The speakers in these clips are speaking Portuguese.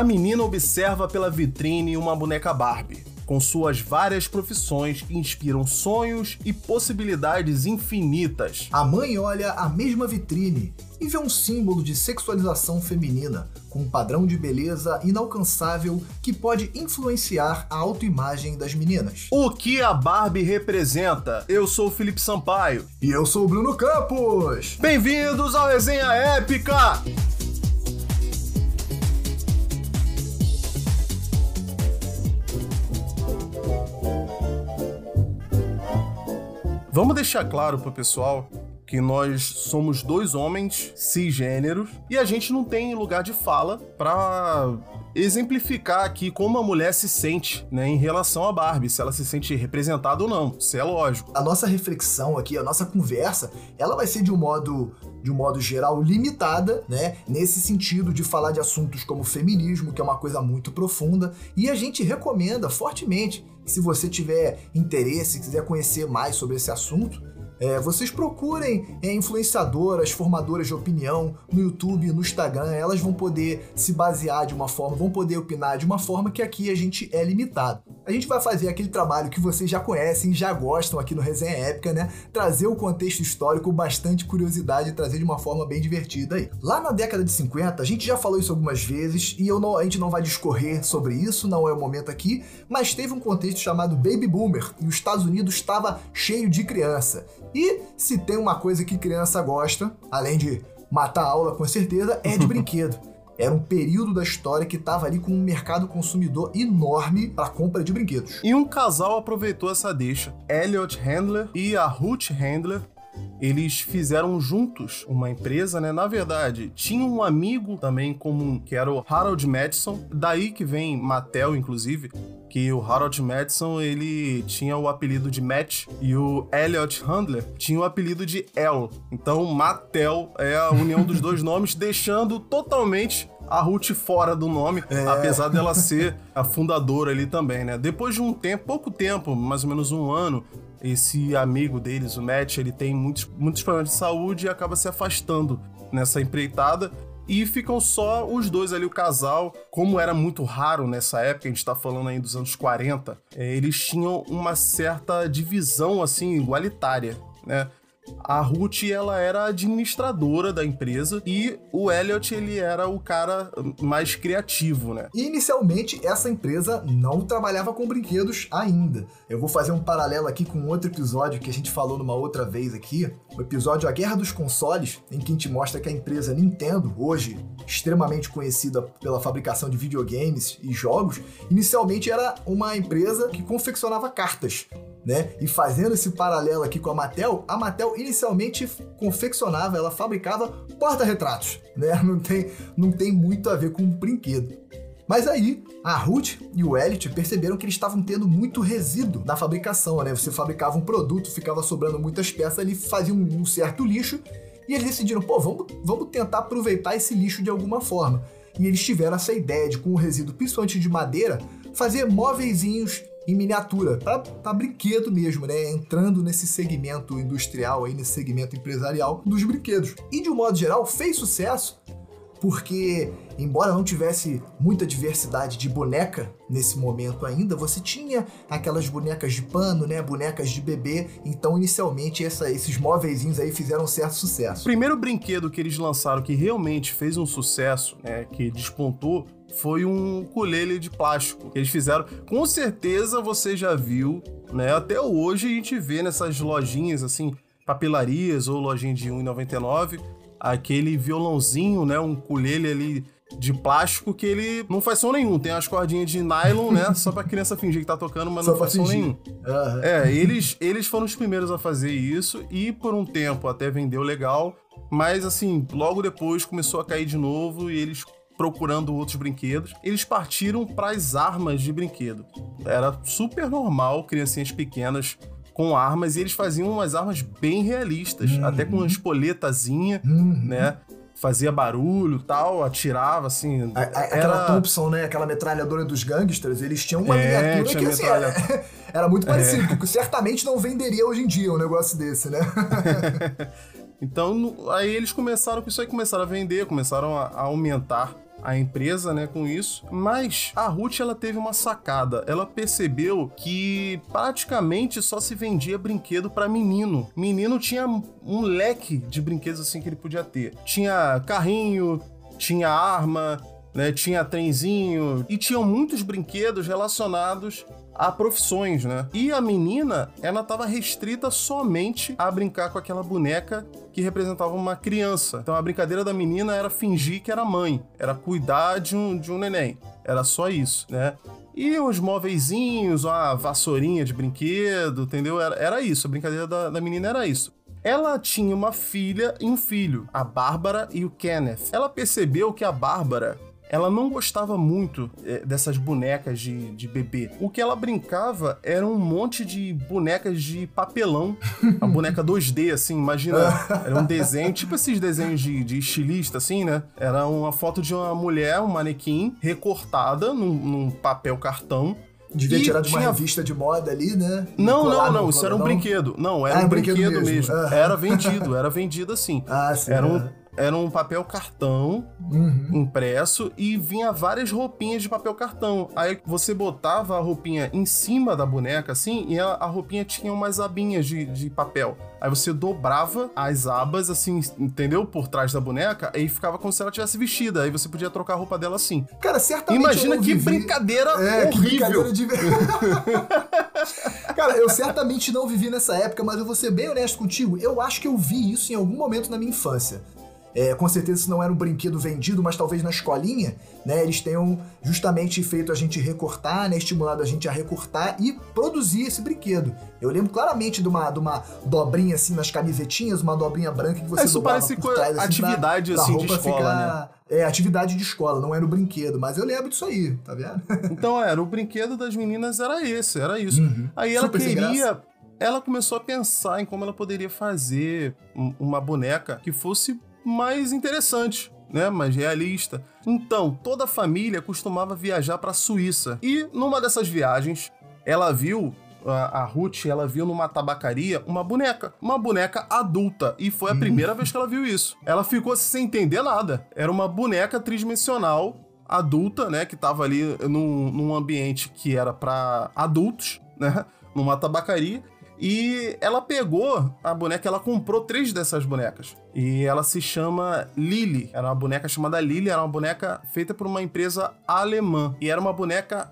A menina observa pela vitrine uma boneca Barbie, com suas várias profissões que inspiram sonhos e possibilidades infinitas. A mãe olha a mesma vitrine e vê um símbolo de sexualização feminina, com um padrão de beleza inalcançável que pode influenciar a autoimagem das meninas. O que a Barbie representa? Eu sou o Felipe Sampaio. E eu sou o Bruno Campos. Bem-vindos ao Resenha Épica! Vamos deixar claro pro pessoal que nós somos dois homens cisgêneros e a gente não tem lugar de fala para exemplificar aqui como a mulher se sente né, em relação a Barbie, se ela se sente representada ou não, isso é lógico. A nossa reflexão aqui, a nossa conversa, ela vai ser de um modo de um modo geral limitada, né? Nesse sentido de falar de assuntos como feminismo, que é uma coisa muito profunda, e a gente recomenda fortemente se você tiver interesse, quiser conhecer mais sobre esse assunto, é, vocês procurem é, influenciadoras, formadoras de opinião no YouTube, no Instagram, elas vão poder se basear de uma forma, vão poder opinar de uma forma que aqui a gente é limitado. A gente vai fazer aquele trabalho que vocês já conhecem, já gostam aqui no Resenha Épica, né? Trazer o contexto histórico, bastante curiosidade, trazer de uma forma bem divertida aí. Lá na década de 50, a gente já falou isso algumas vezes e não, a gente não vai discorrer sobre isso, não é o momento aqui, mas teve um contexto chamado Baby Boomer e os Estados Unidos estava cheio de criança. E se tem uma coisa que criança gosta, além de matar a aula com certeza, é de brinquedo. Era um período da história que estava ali com um mercado consumidor enorme para compra de brinquedos. E um casal aproveitou essa deixa. Elliot Handler e a Ruth Handler eles fizeram juntos uma empresa, né? Na verdade, tinha um amigo também comum, que era o Harold Madison, daí que vem Mattel, inclusive, que o Harold Madison, ele tinha o apelido de Matt e o Elliot Handler tinha o apelido de El. Então, Mattel é a união dos dois nomes, deixando totalmente a Ruth fora do nome, é. apesar dela ser a fundadora ali também, né? Depois de um tempo, pouco tempo, mais ou menos um ano, esse amigo deles, o Matt, ele tem muitos, muitos problemas de saúde e acaba se afastando nessa empreitada. E ficam só os dois ali, o casal. Como era muito raro nessa época, a gente tá falando aí dos anos 40, é, eles tinham uma certa divisão, assim, igualitária, né? A Ruth, ela era administradora da empresa e o Elliot, ele era o cara mais criativo, né? Inicialmente, essa empresa não trabalhava com brinquedos ainda. Eu vou fazer um paralelo aqui com outro episódio que a gente falou numa outra vez aqui, o episódio A Guerra dos Consoles, em que a gente mostra que a empresa Nintendo, hoje extremamente conhecida pela fabricação de videogames e jogos, inicialmente era uma empresa que confeccionava cartas né? E fazendo esse paralelo aqui com a Mattel, a Mattel inicialmente confeccionava, ela fabricava porta-retratos, né? Não tem, não tem muito a ver com um brinquedo. Mas aí, a Ruth e o Elliot perceberam que eles estavam tendo muito resíduo na fabricação, né? Você fabricava um produto, ficava sobrando muitas peças, ali fazia um, um certo lixo, e eles decidiram, pô, vamos, vamos tentar aproveitar esse lixo de alguma forma. E eles tiveram essa ideia de, com o resíduo, principalmente de madeira, fazer móveizinhos em miniatura, para brinquedo mesmo, né? Entrando nesse segmento industrial aí, nesse segmento empresarial dos brinquedos. E de um modo geral, fez sucesso porque, embora não tivesse muita diversidade de boneca nesse momento ainda, você tinha aquelas bonecas de pano, né, bonecas de bebê, então inicialmente essa, esses móveis aí fizeram um certo sucesso. O primeiro brinquedo que eles lançaram que realmente fez um sucesso, né, que despontou, foi um ukulele de plástico que eles fizeram. Com certeza você já viu, né? Até hoje a gente vê nessas lojinhas assim, papelarias ou lojinha de 1,99, aquele violãozinho, né? Um ukulele ali de plástico que ele não faz som nenhum. Tem as cordinhas de nylon, né? Só pra criança fingir que tá tocando, mas Só não faz som nenhum. Uhum. É, eles, eles foram os primeiros a fazer isso e por um tempo até vendeu legal, mas assim, logo depois começou a cair de novo e eles procurando outros brinquedos, eles partiram para as armas de brinquedo. Era super normal criancinhas pequenas com armas e eles faziam umas armas bem realistas, uhum. até com uma espoletazinha, uhum. né? Fazia barulho tal, atirava assim. A, a, era... Aquela Thompson, né? Aquela metralhadora dos gangsters, eles tinham uma é, miniatura que assim, era, era, muito parecido, é. porque certamente não venderia hoje em dia um negócio desse, né? então, aí eles começaram com isso aí, começaram a vender, começaram a, a aumentar a empresa, né, com isso. Mas a Ruth ela teve uma sacada. Ela percebeu que praticamente só se vendia brinquedo para menino. Menino tinha um leque de brinquedos assim que ele podia ter. Tinha carrinho, tinha arma, né, tinha trenzinho e tinham muitos brinquedos relacionados a profissões, né? E a menina, ela estava restrita somente a brincar com aquela boneca que representava uma criança. Então a brincadeira da menina era fingir que era mãe, era cuidar de um, de um neném. Era só isso, né? E uns móveizinhos, uma vassourinha de brinquedo, entendeu? Era, era isso, a brincadeira da, da menina era isso. Ela tinha uma filha e um filho, a Bárbara e o Kenneth. Ela percebeu que a Bárbara ela não gostava muito é, dessas bonecas de, de bebê. O que ela brincava era um monte de bonecas de papelão. a boneca 2D, assim, imagina. Era um desenho, tipo esses desenhos de, de estilista, assim, né? Era uma foto de uma mulher, um manequim, recortada num, num papel cartão. Devia e tirar de uma tinha... revista de moda ali, né? Não, não, não, isso era um brinquedo. Não, era ah, um, brinquedo, brinquedo mesmo. mesmo. Era vendido, era vendido assim. Ah, sim. Era um, é era um papel cartão uhum. impresso e vinha várias roupinhas de papel cartão. Aí você botava a roupinha em cima da boneca, assim, e a, a roupinha tinha umas abinhas de, de papel. Aí você dobrava as abas, assim, entendeu? Por trás da boneca, e ficava como se ela tivesse vestida. Aí você podia trocar a roupa dela assim. Cara, certamente. Imagina que vivi... brincadeira é, horrível. Que brincadeira de... Cara, eu certamente não vivi nessa época, mas eu vou ser bem honesto contigo. Eu acho que eu vi isso em algum momento na minha infância. É, com certeza isso não era um brinquedo vendido, mas talvez na escolinha, né, eles tenham justamente feito a gente recortar, né, estimulado a gente a recortar e produzir esse brinquedo. Eu lembro claramente de uma, de uma dobrinha assim nas camisetinhas, uma dobrinha branca que você é, Isso parece por trás, assim, atividade assim de escola, ficar... né? É, atividade de escola, não era o brinquedo, mas eu lembro disso aí, tá vendo? então, era, o brinquedo das meninas era esse, era isso. Uhum. Aí ela Super queria ela começou a pensar em como ela poderia fazer uma boneca que fosse mais interessante. Né, mais realista. Então, toda a família costumava viajar para a Suíça. E numa dessas viagens, ela viu a, a Ruth, ela viu numa tabacaria uma boneca, uma boneca adulta, e foi a primeira vez que ela viu isso. Ela ficou sem entender nada. Era uma boneca tridimensional adulta, né, que tava ali num, num ambiente que era para adultos, né, numa tabacaria, e ela pegou a boneca, ela comprou três dessas bonecas. E ela se chama Lily. Era uma boneca chamada Lily, era uma boneca feita por uma empresa alemã. E era uma boneca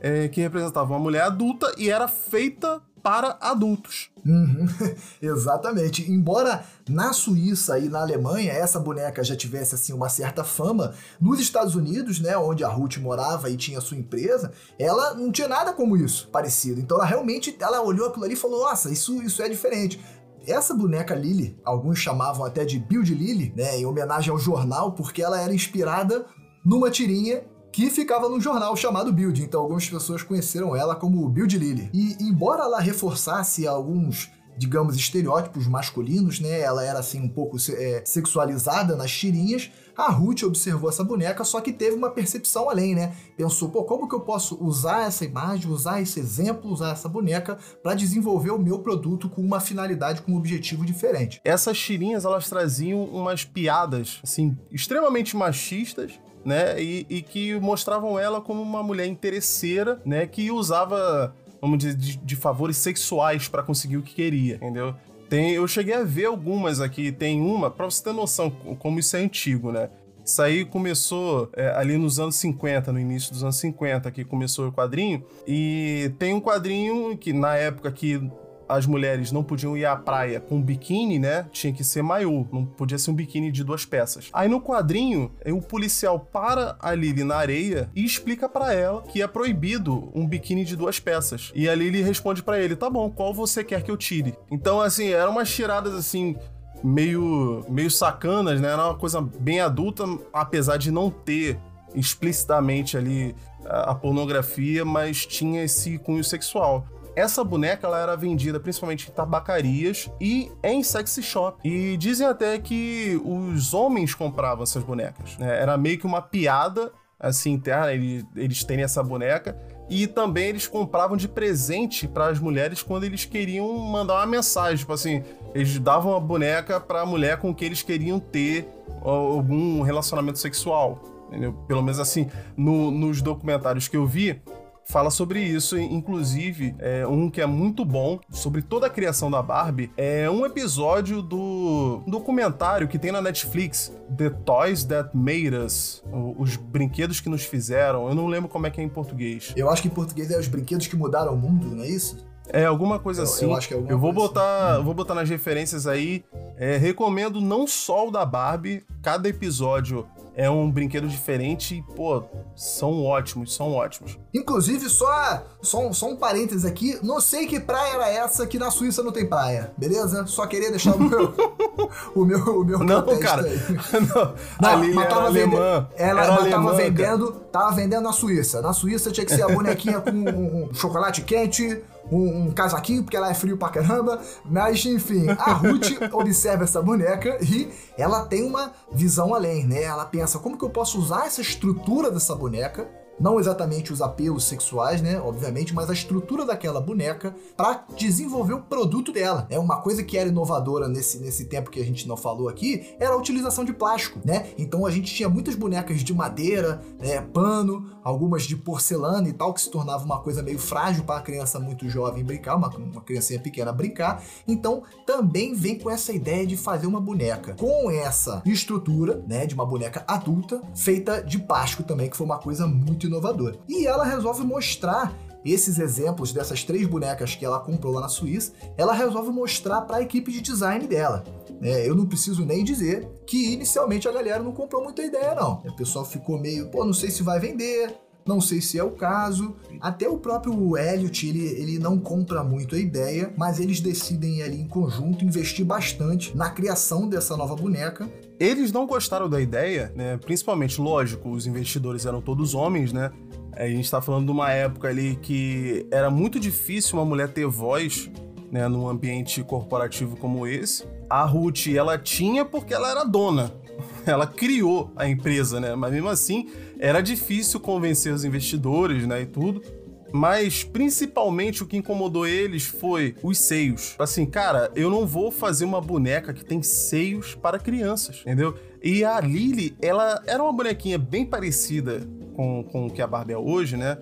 é, que representava uma mulher adulta e era feita para adultos. Uhum, exatamente. Embora na Suíça e na Alemanha essa boneca já tivesse assim uma certa fama, nos Estados Unidos, né, onde a Ruth morava e tinha sua empresa, ela não tinha nada como isso parecido. Então ela realmente ela olhou aquilo ali e falou: "Nossa, isso isso é diferente". Essa boneca Lily, alguns chamavam até de Build Lily, né, em homenagem ao jornal, porque ela era inspirada numa tirinha que ficava num jornal chamado Build, então algumas pessoas conheceram ela como Build Lily. E embora ela reforçasse alguns digamos, estereótipos masculinos, né? Ela era assim um pouco é, sexualizada nas tirinhas. A Ruth observou essa boneca, só que teve uma percepção além, né? Pensou, pô, como que eu posso usar essa imagem, usar esse exemplo, usar essa boneca para desenvolver o meu produto com uma finalidade, com um objetivo diferente? Essas tirinhas, elas traziam umas piadas, assim, extremamente machistas, né? E, e que mostravam ela como uma mulher interesseira, né? Que usava, vamos dizer, de, de favores sexuais para conseguir o que queria, entendeu? Tem, eu cheguei a ver algumas aqui. Tem uma, pra você ter noção como isso é antigo, né? Isso aí começou é, ali nos anos 50, no início dos anos 50, que começou o quadrinho. E tem um quadrinho que, na época que as mulheres não podiam ir à praia com biquíni, né? Tinha que ser maiô, não podia ser um biquíni de duas peças. Aí no quadrinho, o policial para a Lily na areia e explica para ela que é proibido um biquíni de duas peças. E a Lily responde para ele: "Tá bom, qual você quer que eu tire?". Então assim, eram umas tiradas assim meio meio sacanas, né? Era uma coisa bem adulta, apesar de não ter explicitamente ali a pornografia, mas tinha esse cunho sexual. Essa boneca ela era vendida principalmente em tabacarias e em sexy shop. E dizem até que os homens compravam essas bonecas. Né? Era meio que uma piada assim interna, eles, eles terem essa boneca. E também eles compravam de presente para as mulheres quando eles queriam mandar uma mensagem. Tipo assim, eles davam a boneca para a mulher com que eles queriam ter algum relacionamento sexual. Entendeu? Pelo menos assim, no, nos documentários que eu vi, fala sobre isso, inclusive é um que é muito bom sobre toda a criação da Barbie é um episódio do documentário que tem na Netflix, The Toys That Made Us, os brinquedos que nos fizeram. Eu não lembro como é que é em português. Eu acho que em português é os brinquedos que mudaram o mundo, não é isso? É, alguma coisa eu, assim. Eu acho que é alguma Eu vou coisa botar, assim. vou botar nas referências aí. É, recomendo não só o da Barbie, cada episódio é um brinquedo diferente e, pô, são ótimos, são ótimos. Inclusive, só, só, um, só um parênteses aqui, não sei que praia era essa que na Suíça não tem praia, beleza? Só queria deixar o meu. o meu, o meu Não, cara. não, não tava vendendo, alemã. Ela era tava vendendo, tava vendendo na Suíça. Na Suíça tinha que ser a bonequinha com um, um chocolate quente um, um, casaquinho, porque ela é frio pra caramba. Mas, enfim, a Ruth observa essa boneca e ela tem uma visão além, né? Ela pensa, como que eu posso usar essa estrutura dessa boneca não exatamente os apelos sexuais, né? Obviamente, mas a estrutura daquela boneca para desenvolver o produto dela. É uma coisa que era inovadora nesse, nesse tempo que a gente não falou aqui, era a utilização de plástico, né? Então a gente tinha muitas bonecas de madeira, né, pano, algumas de porcelana e tal, que se tornava uma coisa meio frágil para a criança muito jovem brincar, uma, uma criancinha pequena brincar. Então também vem com essa ideia de fazer uma boneca com essa estrutura, né, de uma boneca adulta, feita de plástico também, que foi uma coisa muito inovador. E ela resolve mostrar esses exemplos dessas três bonecas que ela comprou lá na Suíça, ela resolve mostrar para a equipe de design dela. É, eu não preciso nem dizer que inicialmente a galera não comprou muita ideia, não. O pessoal ficou meio, pô, não sei se vai vender, não sei se é o caso. Até o próprio Elliot, ele, ele não compra muito a ideia, mas eles decidem ali em conjunto investir bastante na criação dessa nova boneca. Eles não gostaram da ideia, né? Principalmente, lógico, os investidores eram todos homens, né? A gente está falando de uma época ali que era muito difícil uma mulher ter voz, né, num ambiente corporativo como esse. A Ruth, ela tinha porque ela era dona, ela criou a empresa, né? Mas mesmo assim, era difícil convencer os investidores, né, e tudo. Mas principalmente o que incomodou eles foi os seios. Assim, cara, eu não vou fazer uma boneca que tem seios para crianças, entendeu? E a Lily, ela era uma bonequinha bem parecida com, com o que a Barbie é hoje, né?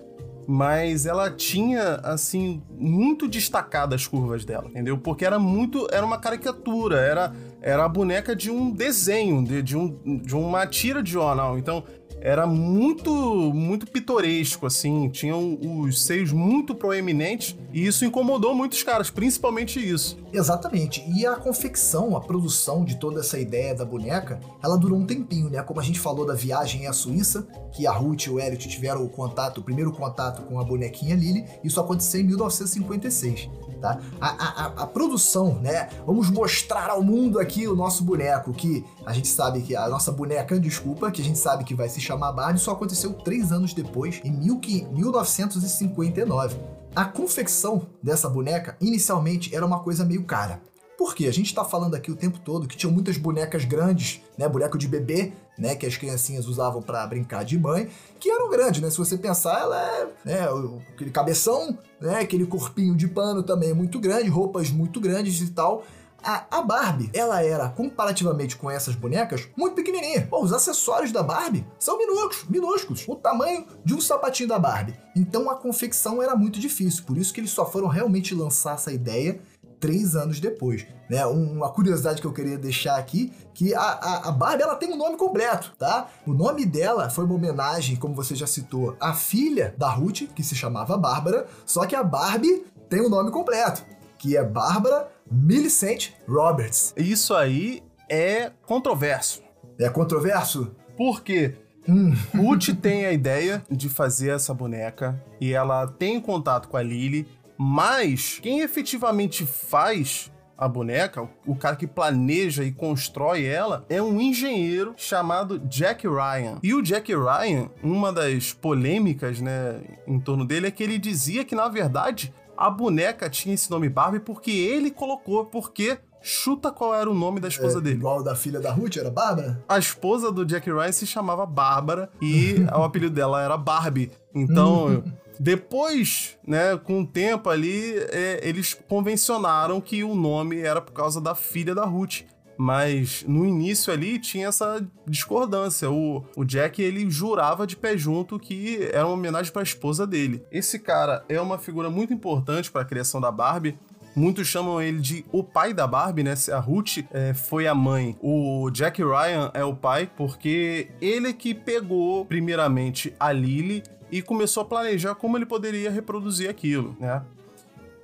Mas ela tinha assim muito destacadas as curvas dela, entendeu? Porque era muito, era uma caricatura, era era a boneca de um desenho, de, de, um, de uma tira de jornal. Então era muito, muito pitoresco, assim, tinham os seios muito proeminentes e isso incomodou muitos caras, principalmente isso. Exatamente. E a confecção, a produção de toda essa ideia da boneca, ela durou um tempinho, né? Como a gente falou da viagem à Suíça, que a Ruth e o Elliot tiveram o contato, o primeiro contato com a bonequinha Lily, isso aconteceu em 1956 tá? A, a, a, produção, né? Vamos mostrar ao mundo aqui o nosso boneco, que a gente sabe que a nossa boneca, desculpa, que a gente sabe que vai se chamar Barbie, só aconteceu três anos depois, em mil, 1959. A confecção dessa boneca, inicialmente, era uma coisa meio cara. Porque a gente está falando aqui o tempo todo que tinham muitas bonecas grandes, né? Boneco de bebê, né? Que as criancinhas usavam para brincar de mãe, que eram grandes, né? Se você pensar, ela é né, aquele cabeção, né? Aquele corpinho de pano também é muito grande, roupas muito grandes e tal. A, a, Barbie, ela era, comparativamente com essas bonecas, muito pequenininha. Pô, os acessórios da Barbie são minúsculos, minúsculos, o tamanho de um sapatinho da Barbie. Então a confecção era muito difícil, por isso que eles só foram realmente lançar essa ideia três anos depois. Né? Uma curiosidade que eu queria deixar aqui, que a, a, a, Barbie ela tem um nome completo, tá? O nome dela foi uma homenagem, como você já citou, à filha da Ruth, que se chamava Bárbara, só que a Barbie tem o um nome completo, que é Bárbara Millicent Roberts. Isso aí é controverso. É controverso? Por quê? Hum. Ruth tem a ideia de fazer essa boneca e ela tem contato com a Lily mas quem efetivamente faz a boneca, o cara que planeja e constrói ela, é um engenheiro chamado Jack Ryan. E o Jack Ryan, uma das polêmicas, né, em torno dele é que ele dizia que na verdade a boneca tinha esse nome Barbie porque ele colocou, porque Chuta qual era o nome da esposa é, dele. Igual da filha da Ruth, era Bárbara? A esposa do Jack Ryan se chamava Bárbara e o apelido dela era Barbie. Então, depois, né, com o tempo ali, é, eles convencionaram que o nome era por causa da filha da Ruth. Mas no início ali tinha essa discordância. O, o Jack, ele jurava de pé junto que era uma homenagem para a esposa dele. Esse cara é uma figura muito importante para a criação da Barbie. Muitos chamam ele de o pai da Barbie, né? A Ruth é, foi a mãe, o Jack Ryan é o pai, porque ele que pegou, primeiramente, a Lily e começou a planejar como ele poderia reproduzir aquilo, né?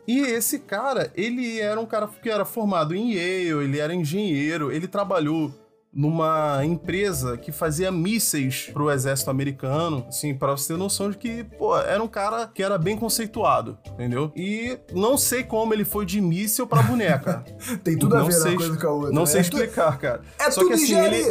E esse cara, ele era um cara que era formado em Yale, ele era engenheiro, ele trabalhou numa empresa que fazia mísseis pro exército americano, assim, para você ter noção de que, pô, era um cara que era bem conceituado, entendeu? E não sei como ele foi de míssil pra boneca. Tem tudo não a ver sei, uma coisa com a outra. Não né? sei explicar, cara. É Só tudo que, assim, ele...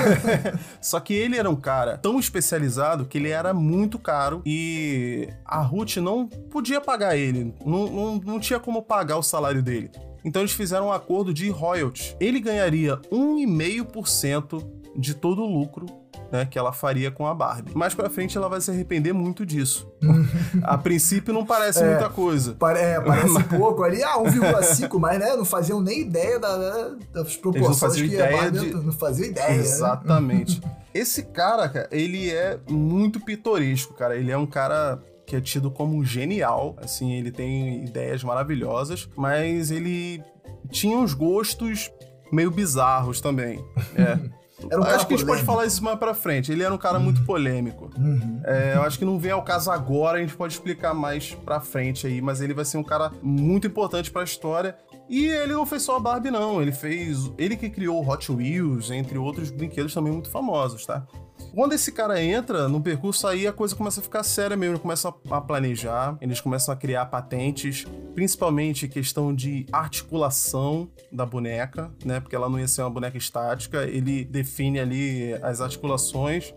Só que ele era um cara tão especializado que ele era muito caro e a Ruth não podia pagar ele. Não, não, não tinha como pagar o salário dele. Então eles fizeram um acordo de royalties. Ele ganharia 1,5% de todo o lucro né, que ela faria com a Barbie. Mais pra frente ela vai se arrepender muito disso. a princípio não parece é, muita coisa. Pare, é, parece mas... pouco ali, ah, 1,5, mas né, não faziam nem ideia da, das proporções que ideia a Barbie... De... Não faziam ideia. Né? Exatamente. Né? Esse cara, cara, ele é muito pitoresco, cara. Ele é um cara que é tido como genial. Assim, ele tem ideias maravilhosas, mas ele tinha uns gostos meio bizarros também. É. Um acho que a gente pode falar isso mais pra frente. Ele era um cara uhum. muito polêmico. Uhum. É, eu acho que não vem ao caso agora, a gente pode explicar mais pra frente aí, mas ele vai ser um cara muito importante pra história. E ele não fez só a Barbie, não. Ele fez. Ele que criou Hot Wheels, entre outros brinquedos também muito famosos, tá? Quando esse cara entra no percurso aí, a coisa começa a ficar séria mesmo. Ele começa a planejar, eles começam a criar patentes, principalmente questão de articulação da boneca, né? Porque ela não ia ser uma boneca estática. Ele define ali as articulações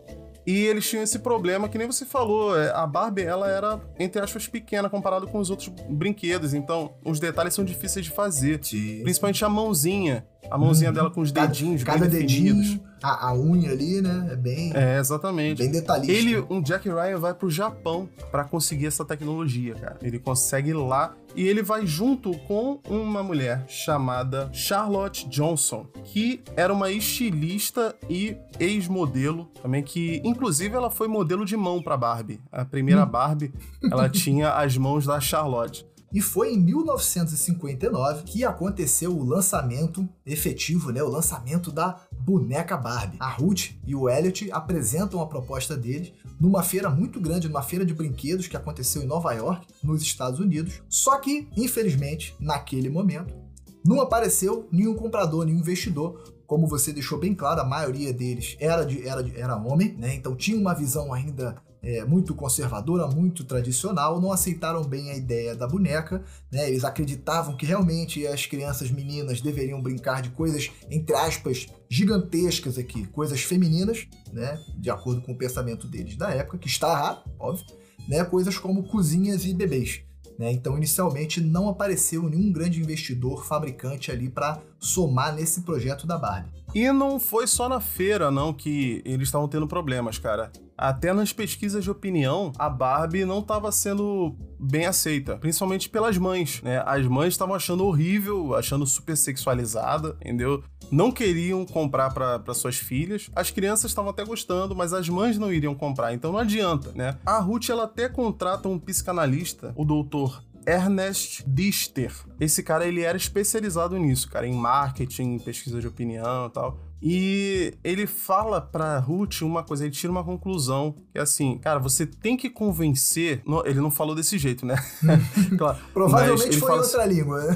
e eles tinham esse problema que nem você falou, é, a Barbie ela era entre aspas pequena comparado com os outros brinquedos, então os detalhes são difíceis de fazer, Sim. principalmente a mãozinha, a mãozinha hum, dela com os dedinhos cada, bem definidos. Dedinho a, a, unha ali, né? É bem. É, exatamente. Bem detalhista. Ele, um Jack Ryan, vai pro Japão para conseguir essa tecnologia, cara. Ele consegue lá e ele vai junto com uma mulher chamada Charlotte Johnson, que era uma estilista e ex-modelo também, que inclusive ela foi modelo de mão para Barbie. A primeira. Barbie, ela tinha as mãos da Charlotte. E foi em 1959 que aconteceu o lançamento efetivo, né, o lançamento da boneca Barbie. A Ruth e o Elliot apresentam a proposta deles numa feira muito grande, numa feira de brinquedos que aconteceu em Nova York, nos Estados Unidos. Só que, infelizmente, naquele momento, não apareceu nenhum comprador, nenhum investidor. Como você deixou bem claro, a maioria deles era, de, era, de, era homem, né? Então tinha uma visão ainda é, muito conservadora, muito tradicional, não aceitaram bem a ideia da boneca, né? Eles acreditavam que realmente as crianças meninas deveriam brincar de coisas, entre aspas, gigantescas aqui, coisas femininas, né? De acordo com o pensamento deles da época, que está errado, óbvio, né? Coisas como cozinhas e bebês. Né? Então, inicialmente, não apareceu nenhum grande investidor fabricante ali para somar nesse projeto da Barbie. E não foi só na feira, não, que eles estavam tendo problemas, cara. Até nas pesquisas de opinião, a Barbie não estava sendo bem aceita, principalmente pelas mães, né? As mães estavam achando horrível, achando super sexualizada, entendeu? Não queriam comprar para suas filhas. As crianças estavam até gostando, mas as mães não iriam comprar, então não adianta, né? A Ruth ela até contrata um psicanalista, o doutor Ernest Dichter. Esse cara, ele era especializado nisso, cara, em marketing, pesquisa de opinião e tal. E ele fala pra Ruth uma coisa, ele tira uma conclusão, que é assim, cara, você tem que convencer. Ele não falou desse jeito, né? claro, Provavelmente foi fala, outra língua, né?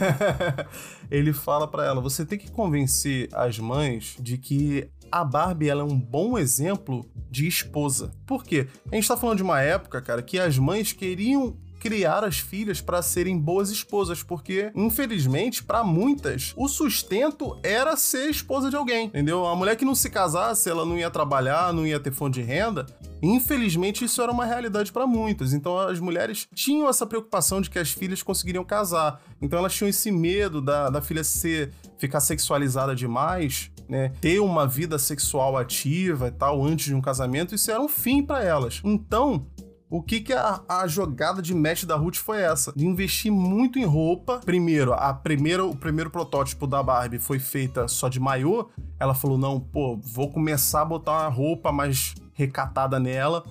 ele fala para ela: você tem que convencer as mães de que a Barbie ela é um bom exemplo de esposa. Por quê? A gente tá falando de uma época, cara, que as mães queriam criar as filhas para serem boas esposas, porque infelizmente para muitas o sustento era ser esposa de alguém, entendeu? A mulher que não se casasse, ela não ia trabalhar, não ia ter fonte de renda. Infelizmente isso era uma realidade para muitas. Então as mulheres tinham essa preocupação de que as filhas conseguiriam casar. Então elas tinham esse medo da, da filha ser ficar sexualizada demais né, ter uma vida sexual ativa e tal antes de um casamento, isso era um fim para elas. Então, O que que a, a jogada de match da Ruth foi essa? De investir muito em roupa. Primeiro, a primeira, o primeiro protótipo da Barbie foi feita só de maiô. Ela falou: não, pô, vou começar a botar uma roupa mais recatada nela.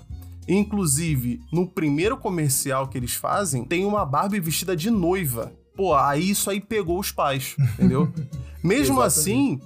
Inclusive, no primeiro comercial que eles fazem, tem uma Barbie vestida de noiva. Pô, aí isso aí pegou os pais, entendeu? Mesmo assim,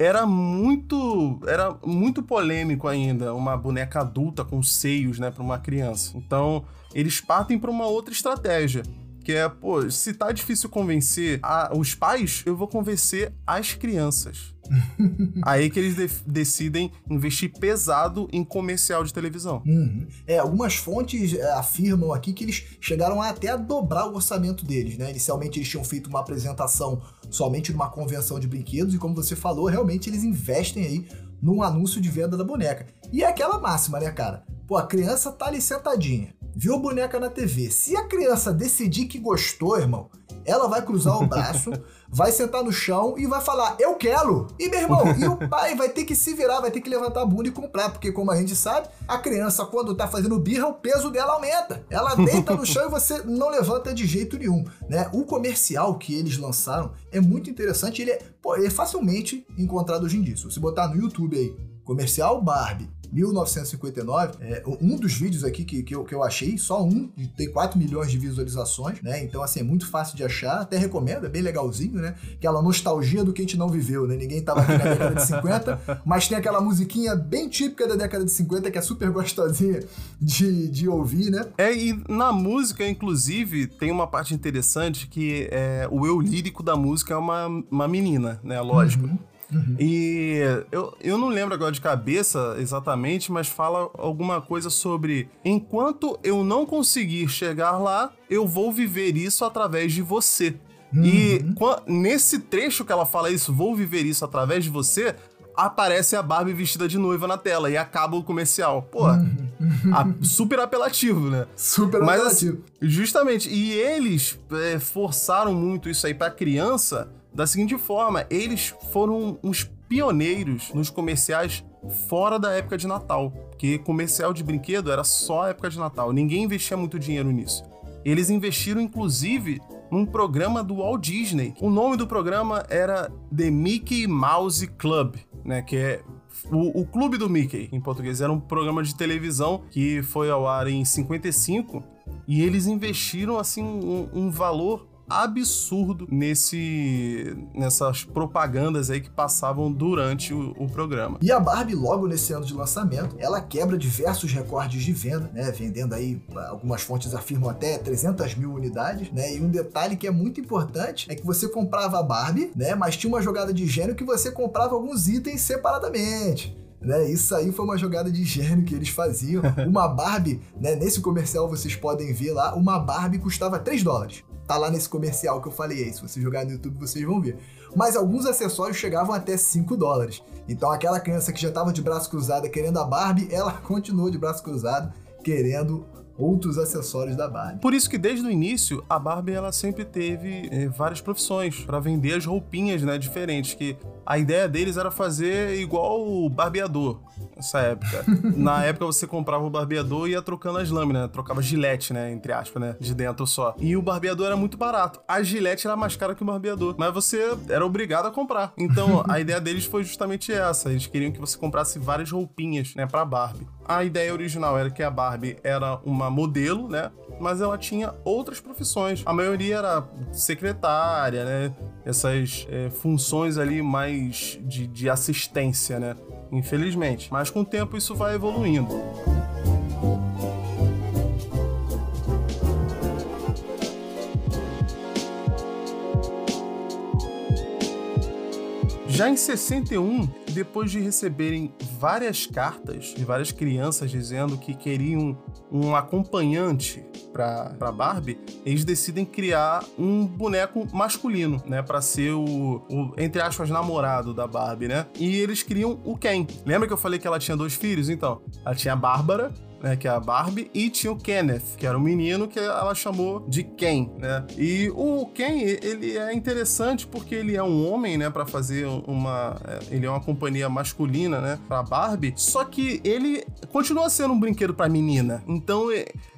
era muito era muito polêmico ainda uma boneca adulta com seios, né, para uma criança. Então, eles partem para uma outra estratégia. Que é, pô, se tá difícil convencer a, os pais, eu vou convencer as crianças. Aí que eles de decidem investir pesado em comercial de televisão. Uhum. É, algumas fontes é, afirmam aqui que eles chegaram até a dobrar o orçamento deles, né? Inicialmente eles tinham feito uma apresentação somente numa convenção de brinquedos e como você falou, realmente eles investem aí num anúncio de venda da boneca. E é aquela máxima, né, cara? Pô, a criança tá ali sentadinha, viu a boneca na TV. Se a criança decidir que gostou, irmão, ela vai cruzar o braço, vai sentar no chão e vai falar, eu quero! E meu irmão, e o pai vai ter que se virar, vai ter que levantar a bunda e comprar, porque como a gente sabe, a criança quando tá fazendo birra, o peso dela aumenta. Ela deita no chão e você não levanta de jeito nenhum, né? O comercial que eles lançaram é muito interessante, ele é, pô, ele é facilmente encontrado hoje em dia. Se você botar no YouTube aí, comercial Barbie, 1959. É, um dos vídeos aqui que, que, eu, que eu achei, só um, tem 4 milhões de visualizações, né? Então, assim, é muito fácil de achar, até recomendo, é bem legalzinho, né? Aquela nostalgia do que a gente não viveu, né? Ninguém tava aqui na década de 50, mas tem aquela musiquinha bem típica da década de 50 que é super gostosinha de, de ouvir, né? É, e na música, inclusive, tem uma parte interessante que é, o eu lírico da música é uma, uma menina, né? Lógico. Uhum. Uhum. E eu, eu não lembro agora de cabeça exatamente, mas fala alguma coisa sobre enquanto eu não conseguir chegar lá, eu vou viver isso através de você. Uhum. E nesse trecho que ela fala isso, vou viver isso através de você, aparece a Barbie vestida de noiva na tela e acaba o comercial. Pô, uhum. super apelativo, né? Super Mas, apelativo. Justamente. E eles é, forçaram muito isso aí pra criança da seguinte forma: eles foram os pioneiros nos comerciais fora da época de Natal, porque comercial de brinquedo era só época de Natal, ninguém investia muito dinheiro nisso. Eles investiram inclusive num programa do Walt Disney. O nome do programa era The Mickey Mouse Club, né, que é o, o, Clube do Mickey, em português. Era um programa de televisão que foi ao ar em 55 e eles investiram assim um, um valor absurdo nesse nessas propagandas aí que passavam durante o, o, programa. E a Barbie, logo nesse ano de lançamento, ela quebra diversos recordes de venda, né? Vendendo aí, algumas fontes afirmam até 300 mil unidades, né? E um detalhe que é muito importante é que você comprava a Barbie, né? Mas tinha uma jogada de gênio que você comprava alguns itens separadamente. Né, isso aí foi uma jogada de gênio que eles faziam. Uma Barbie, né, nesse comercial vocês podem ver lá, uma Barbie custava 3 dólares. Tá lá nesse comercial que eu falei aí. Se você jogar no YouTube, vocês vão ver. Mas alguns acessórios chegavam até 5 dólares. Então aquela criança que já estava de braço cruzado querendo a Barbie, ela continuou de braço cruzado querendo outros acessórios da Barbie. Por isso que desde o início a Barbie ela sempre teve é, várias profissões para vender as roupinhas, né, diferentes. Que a ideia deles era fazer igual o barbeador nessa época. Na época você comprava o barbeador e ia trocando as lâminas, né? trocava gilete, né, entre aspas, né, de dentro só. E o barbeador era muito barato. A gilete era mais cara que o barbeador, mas você era obrigado a comprar. Então a ideia deles foi justamente essa. Eles queriam que você comprasse várias roupinhas, né, para Barbie. A ideia original era que a Barbie era uma modelo, né? Mas ela tinha outras profissões. A maioria era secretária, né? Essas é, funções ali mais de, de assistência, né? Infelizmente. Mas com o tempo isso vai evoluindo. Já em 61, depois de receberem várias cartas de várias crianças dizendo que queriam um acompanhante para Barbie, eles decidem criar um boneco masculino, né, para ser o, o, entre aspas namorado da Barbie, né? E eles criam o Ken. Lembra que eu falei que ela tinha dois filhos? Então, ela tinha a Bárbara né, que é a Barbie, e tinha o Kenneth, que era o menino que ela chamou de Ken, né? E o Ken, ele é interessante porque ele é um homem, né, para fazer uma, é, ele é uma companhia masculina, né, para Barbie, só que ele continua sendo um brinquedo para menina. Então,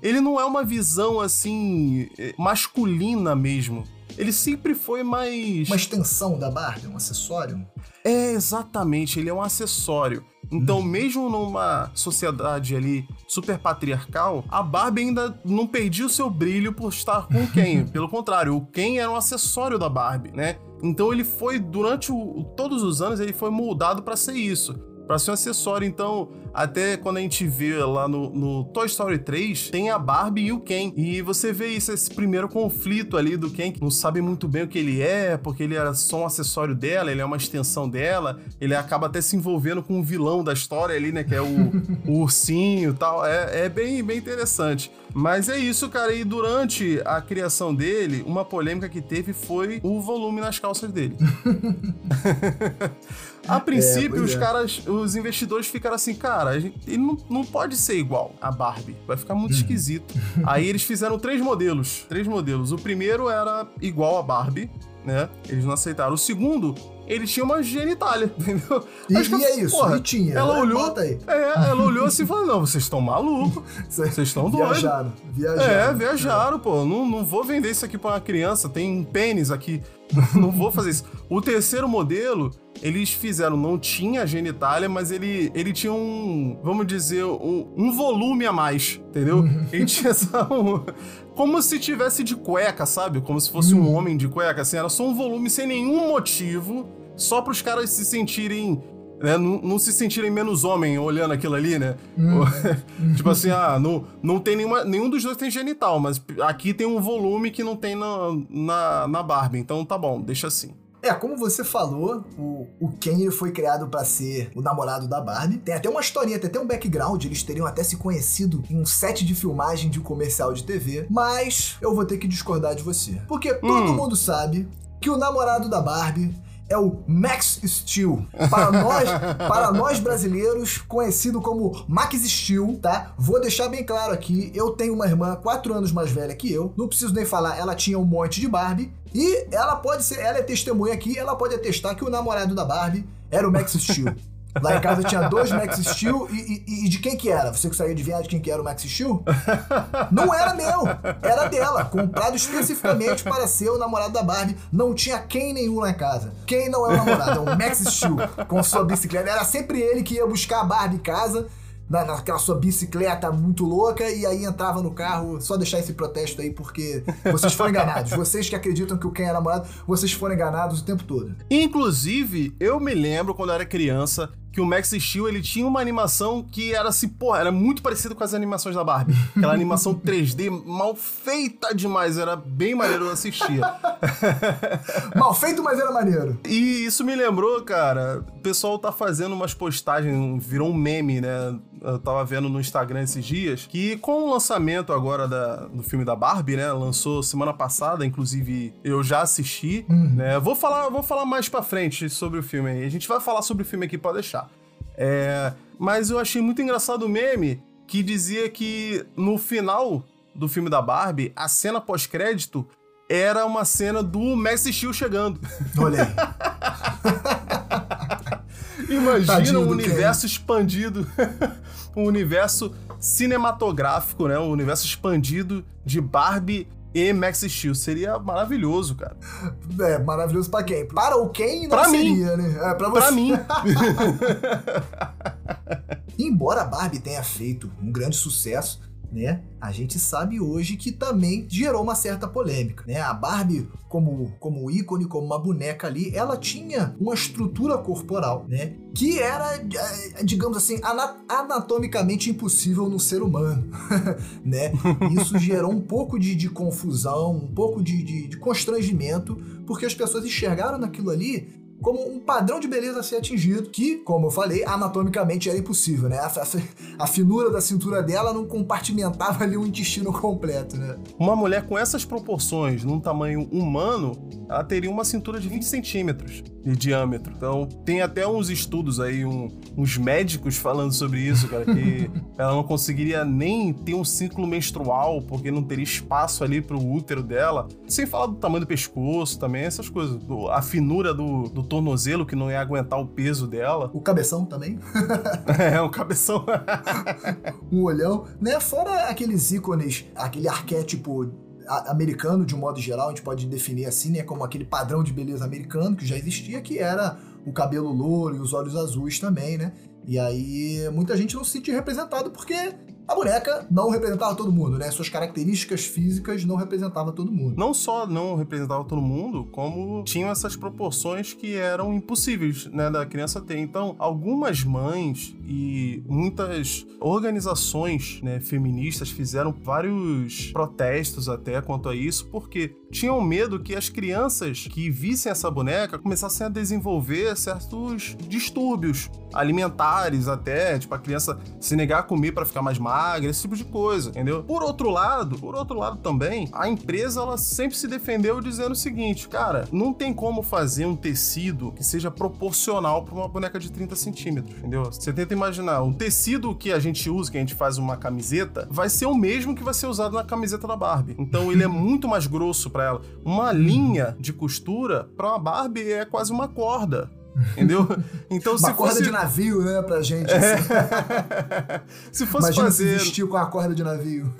ele não é uma visão assim masculina mesmo. Ele sempre foi mais. Uma extensão da Barbie, um acessório? É, exatamente, ele é um acessório. Então, mesmo numa sociedade ali super patriarcal, a Barbie ainda não perdia o seu brilho por estar com o Ken. Pelo contrário, o Ken era um acessório da Barbie, né? Então ele foi, durante o, todos os anos, ele foi moldado para ser isso para ser um acessório. Então, até quando a gente vê lá no, no, Toy Story 3, tem a Barbie e o Ken. E você vê isso, esse primeiro conflito ali do Ken, que não sabe muito bem o que ele é, porque ele era só um acessório dela, ele é uma extensão dela. Ele acaba até se envolvendo com o vilão da história ali, né? Que é o, o ursinho e tal. É, é bem, bem interessante. Mas é isso, cara. E durante a criação dele, uma polêmica que teve foi o volume nas calças dele. a princípio, é, os é. caras, os investidores ficaram assim, cara, ele não, não pode ser igual a Barbie. Vai ficar muito uhum. esquisito. Aí eles fizeram três modelos. Três modelos. O primeiro era igual a Barbie, né? Eles não aceitaram. O segundo ele tinha uma genitália, entendeu? E, Acho e é isso, porra, tinha. Ela né? olhou, é, ela olhou assim e falou: não, vocês estão malucos, vocês estão doidos. Viajaram, viajaram. É, viajaram, pô. Não, não vou vender isso aqui pra uma criança, tem um pênis aqui. não vou fazer isso. O terceiro modelo, eles fizeram, não tinha genitália, mas ele, ele tinha um, vamos dizer, um, um volume a mais, entendeu? Uhum. ele tinha só um, como se tivesse de cueca, sabe? Como se fosse um uhum. homem de cueca, assim, era só um volume sem nenhum motivo só para os caras se sentirem né, não, não, se sentirem menos homem olhando aquilo ali, né? Hum. tipo assim, ah, não, não tem nenhuma. Nenhum dos dois tem genital, mas aqui tem um volume que não tem na, na, na Barbie. Então tá bom, deixa assim. É, como você falou, o, o Ken foi criado para ser o namorado da Barbie. Tem até uma historinha, tem até um background, eles teriam até se conhecido em um set de filmagem de um comercial de TV, mas eu vou ter que discordar de você. Porque todo hum. mundo sabe que o namorado da Barbie é o Max Steel. Para nós, para nós brasileiros, conhecido como Max Steel, tá? Vou deixar bem claro aqui, eu tenho uma irmã 4 anos mais velha que eu, não preciso nem falar, ela tinha um monte de Barbie, e ela pode ser, ela é testemunha aqui, ela pode atestar que o namorado da Barbie era o Max Steel. Lá em casa tinha dois Max Steel e, e, e, de quem que era? Você que saiu de viagem, quem que era o Max Steel? Não era meu, era dela, comprado especificamente para ser o namorado da Barbie. Não tinha quem nenhum lá em casa. Quem não é o namorado? É o Max Steel com sua bicicleta. Era sempre ele que ia buscar a Barbie em casa na, naquela sua bicicleta muito louca e aí entrava no carro, só deixar esse protesto aí, porque vocês foram enganados. Vocês que acreditam que o Ken é namorado, vocês foram enganados o tempo todo. Inclusive, eu me lembro quando eu era criança, que o Max Steel ele tinha uma animação que era assim, porra, era muito parecido com as animações da Barbie. Aquela animação 3D mal feita demais, era bem maneiro, eu assistia. mal feito, mas era maneiro. E isso me lembrou, cara, o pessoal tá fazendo umas postagens, virou um meme, né? Eu tava vendo no Instagram esses dias, que com o lançamento agora da, do filme da Barbie, né? Lançou semana passada, inclusive eu já assisti, uhum. né? Vou falar, vou falar mais pra frente sobre o filme aí. A gente vai falar sobre o filme aqui, pode deixar. É, mas eu achei muito engraçado o meme que dizia que no final do filme da Barbie, a cena pós-crédito era uma cena do Max Steel chegando. Olha aí. Imagina Tadinho um universo expandido, um universo cinematográfico, né? Um universo expandido de Barbie e Max Steel. Seria maravilhoso, cara. É, maravilhoso pra quem? Para o quem não pra seria, mim. né? É, pra, você. pra mim. Embora a Barbie tenha feito um grande sucesso, né? A gente sabe hoje que também gerou uma certa polêmica, né? A Barbie, como, como ícone, como uma boneca ali, ela tinha uma estrutura corporal, né? Que era, eh, digamos assim, anatomicamente impossível no ser humano, né? Isso gerou um pouco de, de confusão, um pouco de, de, de constrangimento, porque as pessoas enxergaram naquilo ali como um padrão de beleza a ser atingido, que, como eu falei, anatomicamente era impossível, né? A, a, a, finura da cintura dela não compartimentava ali um intestino completo, né? Uma mulher com essas proporções, num tamanho humano, ela teria uma cintura de 20 centímetros de diâmetro. Então, tem até uns estudos aí, um, uns médicos falando sobre isso, cara, que ela não conseguiria nem ter um ciclo menstrual, porque não teria espaço ali pro útero dela. Sem falar do tamanho do pescoço também, essas coisas. A finura do, do tornozelo, que não ia aguentar o peso dela. O cabeção também. é, um cabeção. um olhão. Né? Fora aqueles ícones, aquele arquétipo americano de um modo geral, a gente pode definir assim, né, como aquele padrão de beleza americano que já existia, que era o cabelo louro e os olhos azuis também, né? E aí muita gente não se sente representado porque a boneca não representava todo mundo, né? Suas características físicas não representavam todo mundo. Não só não representava todo mundo, como tinham essas proporções que eram impossíveis, né, da criança ter. Então, algumas mães e muitas organizações, né, feministas fizeram vários protestos até quanto a isso, porque tinham medo que as crianças que vissem essa boneca começassem a desenvolver certos distúrbios alimentares até, tipo a criança se negar a comer para ficar mais magra, esse tipo de coisa, entendeu? Por outro lado, por outro lado também, a empresa ela sempre se defendeu dizendo o seguinte, cara, não tem como fazer um tecido que seja proporcional para uma boneca de 30 centímetros, entendeu? Você tenta imaginar, o tecido que a gente usa, que a gente faz uma camiseta, vai ser o mesmo que vai ser usado na camiseta da Barbie. Então ele é muito mais grosso para ela. Uma linha de costura para uma Barbie é quase uma corda. Entendeu? Então, uma se corda fosse... de navio, né, pra gente. Assim. se fosse Imagina fazer. Se vestir com a corda de navio.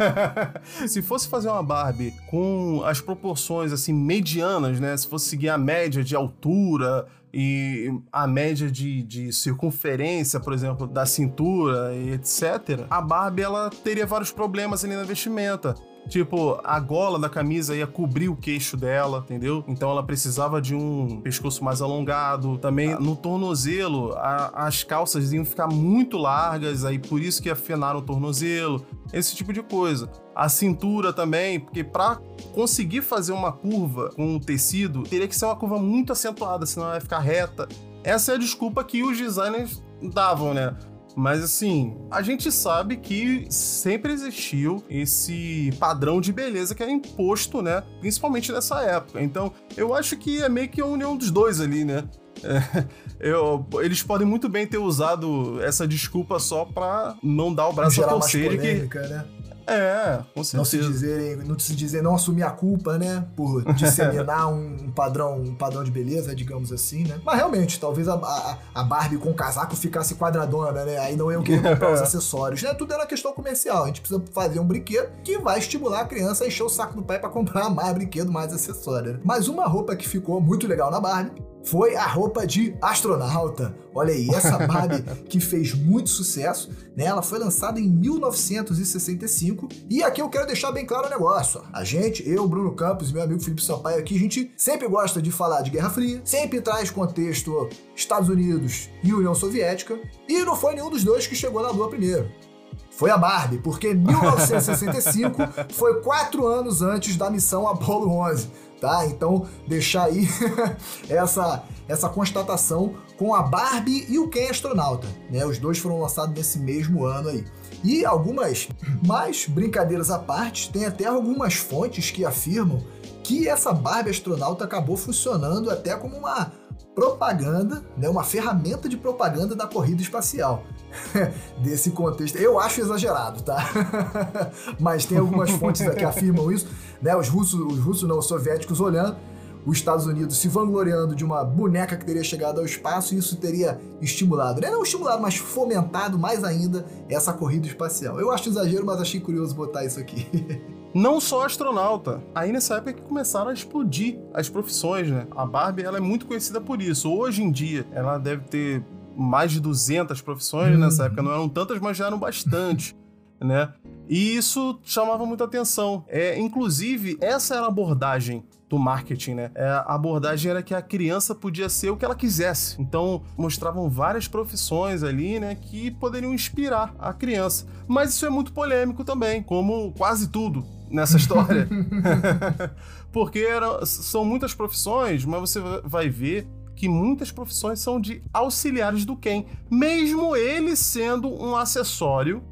se fosse fazer uma Barbie com as proporções, assim, medianas, né? Se fosse seguir a média de altura, e a média de, de circunferência, por exemplo, da cintura e etc., a Barbie ela teria vários problemas ali na vestimenta. Tipo, a gola da camisa ia cobrir o queixo dela, entendeu? Então ela precisava de um pescoço mais alongado. Também no tornozelo, a, as calças iam ficar muito largas, aí por isso que afinaram o tornozelo. Esse tipo de coisa. A cintura também, porque para conseguir fazer uma curva com o tecido, teria que ser uma curva muito acentuada, senão ela ia ficar reta. Essa é a desculpa que os designers davam, né? Mas assim, a gente sabe que sempre existiu esse padrão de beleza que é imposto, né? Principalmente nessa época. Então, eu acho que é meio que a união dos dois ali, né? É, eu, eles podem muito bem ter usado essa desculpa só pra não dar o braço a torcer de que. Né? É, com certeza. Não se dizer, não se dizer, não assumir a culpa, né? Por disseminar um padrão, um padrão de beleza, digamos assim, né? Mas realmente, talvez a, a, a Barbie com o casaco ficasse quadradona, né? Aí não eu querer comprar os acessórios, né? Tudo era questão comercial. A gente precisa fazer um brinquedo que vai estimular a criança a encher o saco do pai para comprar mais brinquedo, mais acessório. Né? Mas uma roupa que ficou muito legal na Barbie foi a roupa de astronauta. Olha aí, essa Barbie que fez muito sucesso, né? Ela foi lançada em 1965 e aqui eu quero deixar bem claro o negócio. A gente, eu, Bruno Campos e meu amigo Felipe Sampaio aqui, a gente sempre gosta de falar de Guerra Fria, sempre traz contexto Estados Unidos e União Soviética e não foi nenhum dos dois que chegou na Lua primeiro foi a Barbie, porque 1965 foi quatro anos antes da missão Apollo 11 tá? Então, deixar aí essa, essa constatação com a Barbie e o Ken Astronauta, né? Os dois foram lançados nesse mesmo ano aí. E algumas mais brincadeiras à parte, tem até algumas fontes que afirmam que essa Barbie astronauta acabou funcionando até como uma propaganda, né, uma ferramenta de propaganda da corrida espacial. Desse contexto, eu acho exagerado, tá? Mas tem algumas fontes que afirmam isso, né? Os russos, os russos não, os soviéticos olhando, os Estados Unidos se vangloriando de uma boneca que teria chegado ao espaço e isso teria estimulado, né? Não estimulado, mas fomentado mais ainda essa corrida espacial. Eu acho exagero, mas achei curioso botar isso aqui. não só astronauta. Aí nessa época que começaram a explodir as profissões, né? A Barbie, ela é muito conhecida por isso. Hoje em dia, ela deve ter mais de 200 profissões, uhum. nessa época não eram tantas, mas já eram bastante, né? E isso chamava muita atenção. É, inclusive, essa era a abordagem do marketing, né? É, a abordagem era que a criança podia ser o que ela quisesse. Então, mostravam várias profissões ali, né, que poderiam inspirar a criança. Mas isso é muito polêmico também, como quase tudo nessa história. Porque era, são muitas profissões, mas você vai ver que muitas profissões são de auxiliares do Ken, mesmo ele sendo um acessório.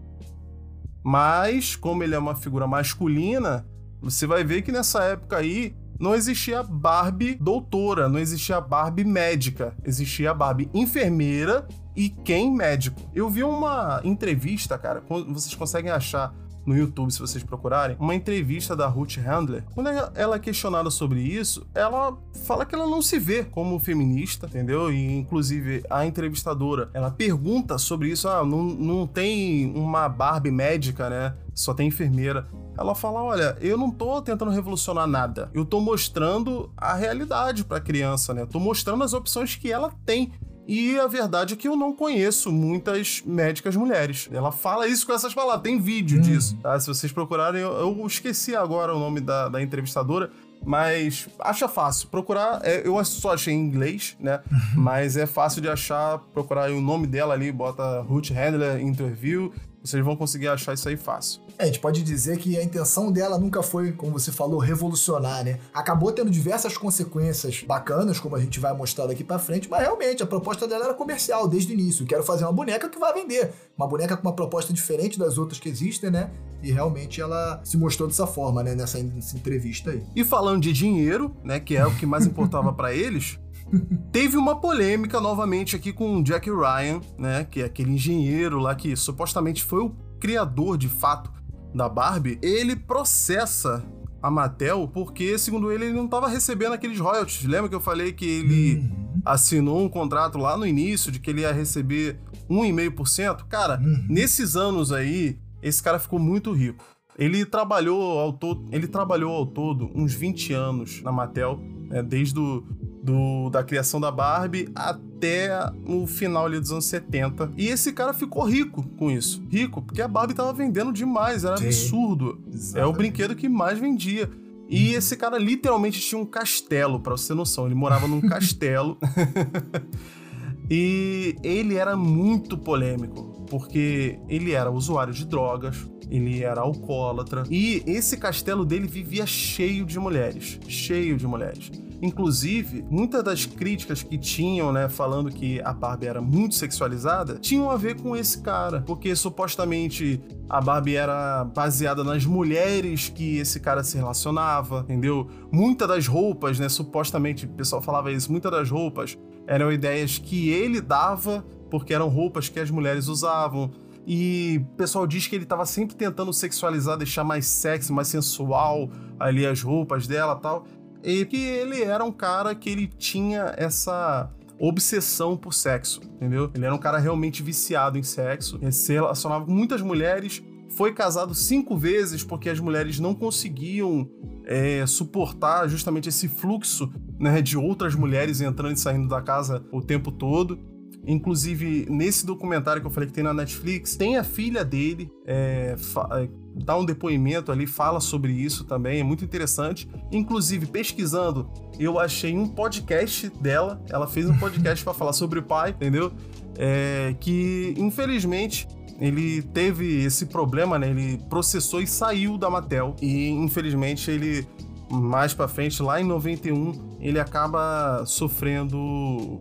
Mas, como ele é uma figura masculina, você vai ver que nessa época aí não existia Barbie doutora, não existia Barbie médica, existia Barbie enfermeira e quem médico. Eu vi uma entrevista, cara, vocês conseguem achar no YouTube, se vocês procurarem, uma entrevista da Ruth Handler. Quando ela é questionada sobre isso, ela fala que ela não se vê como feminista, entendeu? E inclusive a entrevistadora, ela pergunta sobre isso, ah, não, não tem uma Barbie médica, né? Só tem enfermeira. Ela fala: Olha, eu não tô tentando revolucionar nada. Eu tô mostrando a realidade pra criança, né? Tô mostrando as opções que ela tem. E a verdade é que eu não conheço muitas médicas mulheres. Ela fala isso com essas palavras, tem vídeo hum. disso. Tá? Se vocês procurarem, eu, eu, esqueci agora o nome da, da entrevistadora, mas acha fácil. Procurar, é, eu só achei em inglês, né? Uhum. Mas é fácil de achar, procurar o nome dela ali, bota Ruth Handler Interview, vocês vão conseguir achar isso aí fácil. É, a gente pode dizer que a intenção dela nunca foi, como você falou, revolucionar, né? Acabou tendo diversas consequências bacanas, como a gente vai mostrar daqui para frente, mas realmente a proposta dela era comercial desde o início. Quero fazer uma boneca que vai vender. Uma boneca com uma proposta diferente das outras que existem, né? E realmente ela se mostrou dessa forma, né? Nessa, nessa entrevista aí. E falando de dinheiro, né? Que é o que mais importava para eles. Teve uma polêmica novamente aqui com o Jack Ryan, né? Que é aquele engenheiro lá que supostamente foi o criador de fato da Barbie. Ele processa a Mattel porque, segundo ele, ele não estava recebendo aqueles royalties. Lembra que eu falei que ele uhum. assinou um contrato lá no início de que ele ia receber 1,5%? Cara, uhum. nesses anos aí, esse cara ficou muito rico. Ele trabalhou ao todo, ele trabalhou ao todo uns 20 anos na Mattel, né, desde o do, da criação da Barbie até o final ali dos anos 70. E esse cara ficou rico com isso. Rico, porque a Barbie tava vendendo demais, era Sim, absurdo. Exatamente. É o brinquedo que mais vendia. E esse cara literalmente tinha um castelo, pra você ter noção. Ele morava num castelo. e ele era muito polêmico, porque ele era usuário de drogas, ele era alcoólatra. E esse castelo dele vivia cheio de mulheres. Cheio de mulheres. Inclusive, muitas das críticas que tinham, né, falando que a Barbie era muito sexualizada, tinham a ver com esse cara, porque supostamente a Barbie era baseada nas mulheres que esse cara se relacionava, entendeu? Muitas das roupas, né, supostamente, o pessoal falava isso, muitas das roupas eram ideias que ele dava porque eram roupas que as mulheres usavam. E o pessoal diz que ele estava sempre tentando sexualizar, deixar mais sexy, mais sensual ali as roupas dela tal. E que ele era um cara que ele tinha essa obsessão por sexo, entendeu? Ele era um cara realmente viciado em sexo, ele se relacionava com muitas mulheres, foi casado cinco vezes porque as mulheres não conseguiam é, suportar justamente esse fluxo né, de outras mulheres entrando e saindo da casa o tempo todo. Inclusive, nesse documentário que eu falei que tem na Netflix, tem a filha dele, é, é, dá um depoimento ali, fala sobre isso também, é muito interessante. Inclusive, pesquisando, eu achei um podcast dela, ela fez um podcast para falar sobre o pai, entendeu? É, que, infelizmente, ele teve esse problema, né? Ele processou e saiu da Mattel. E, infelizmente, ele mais para frente, lá em 91, ele acaba sofrendo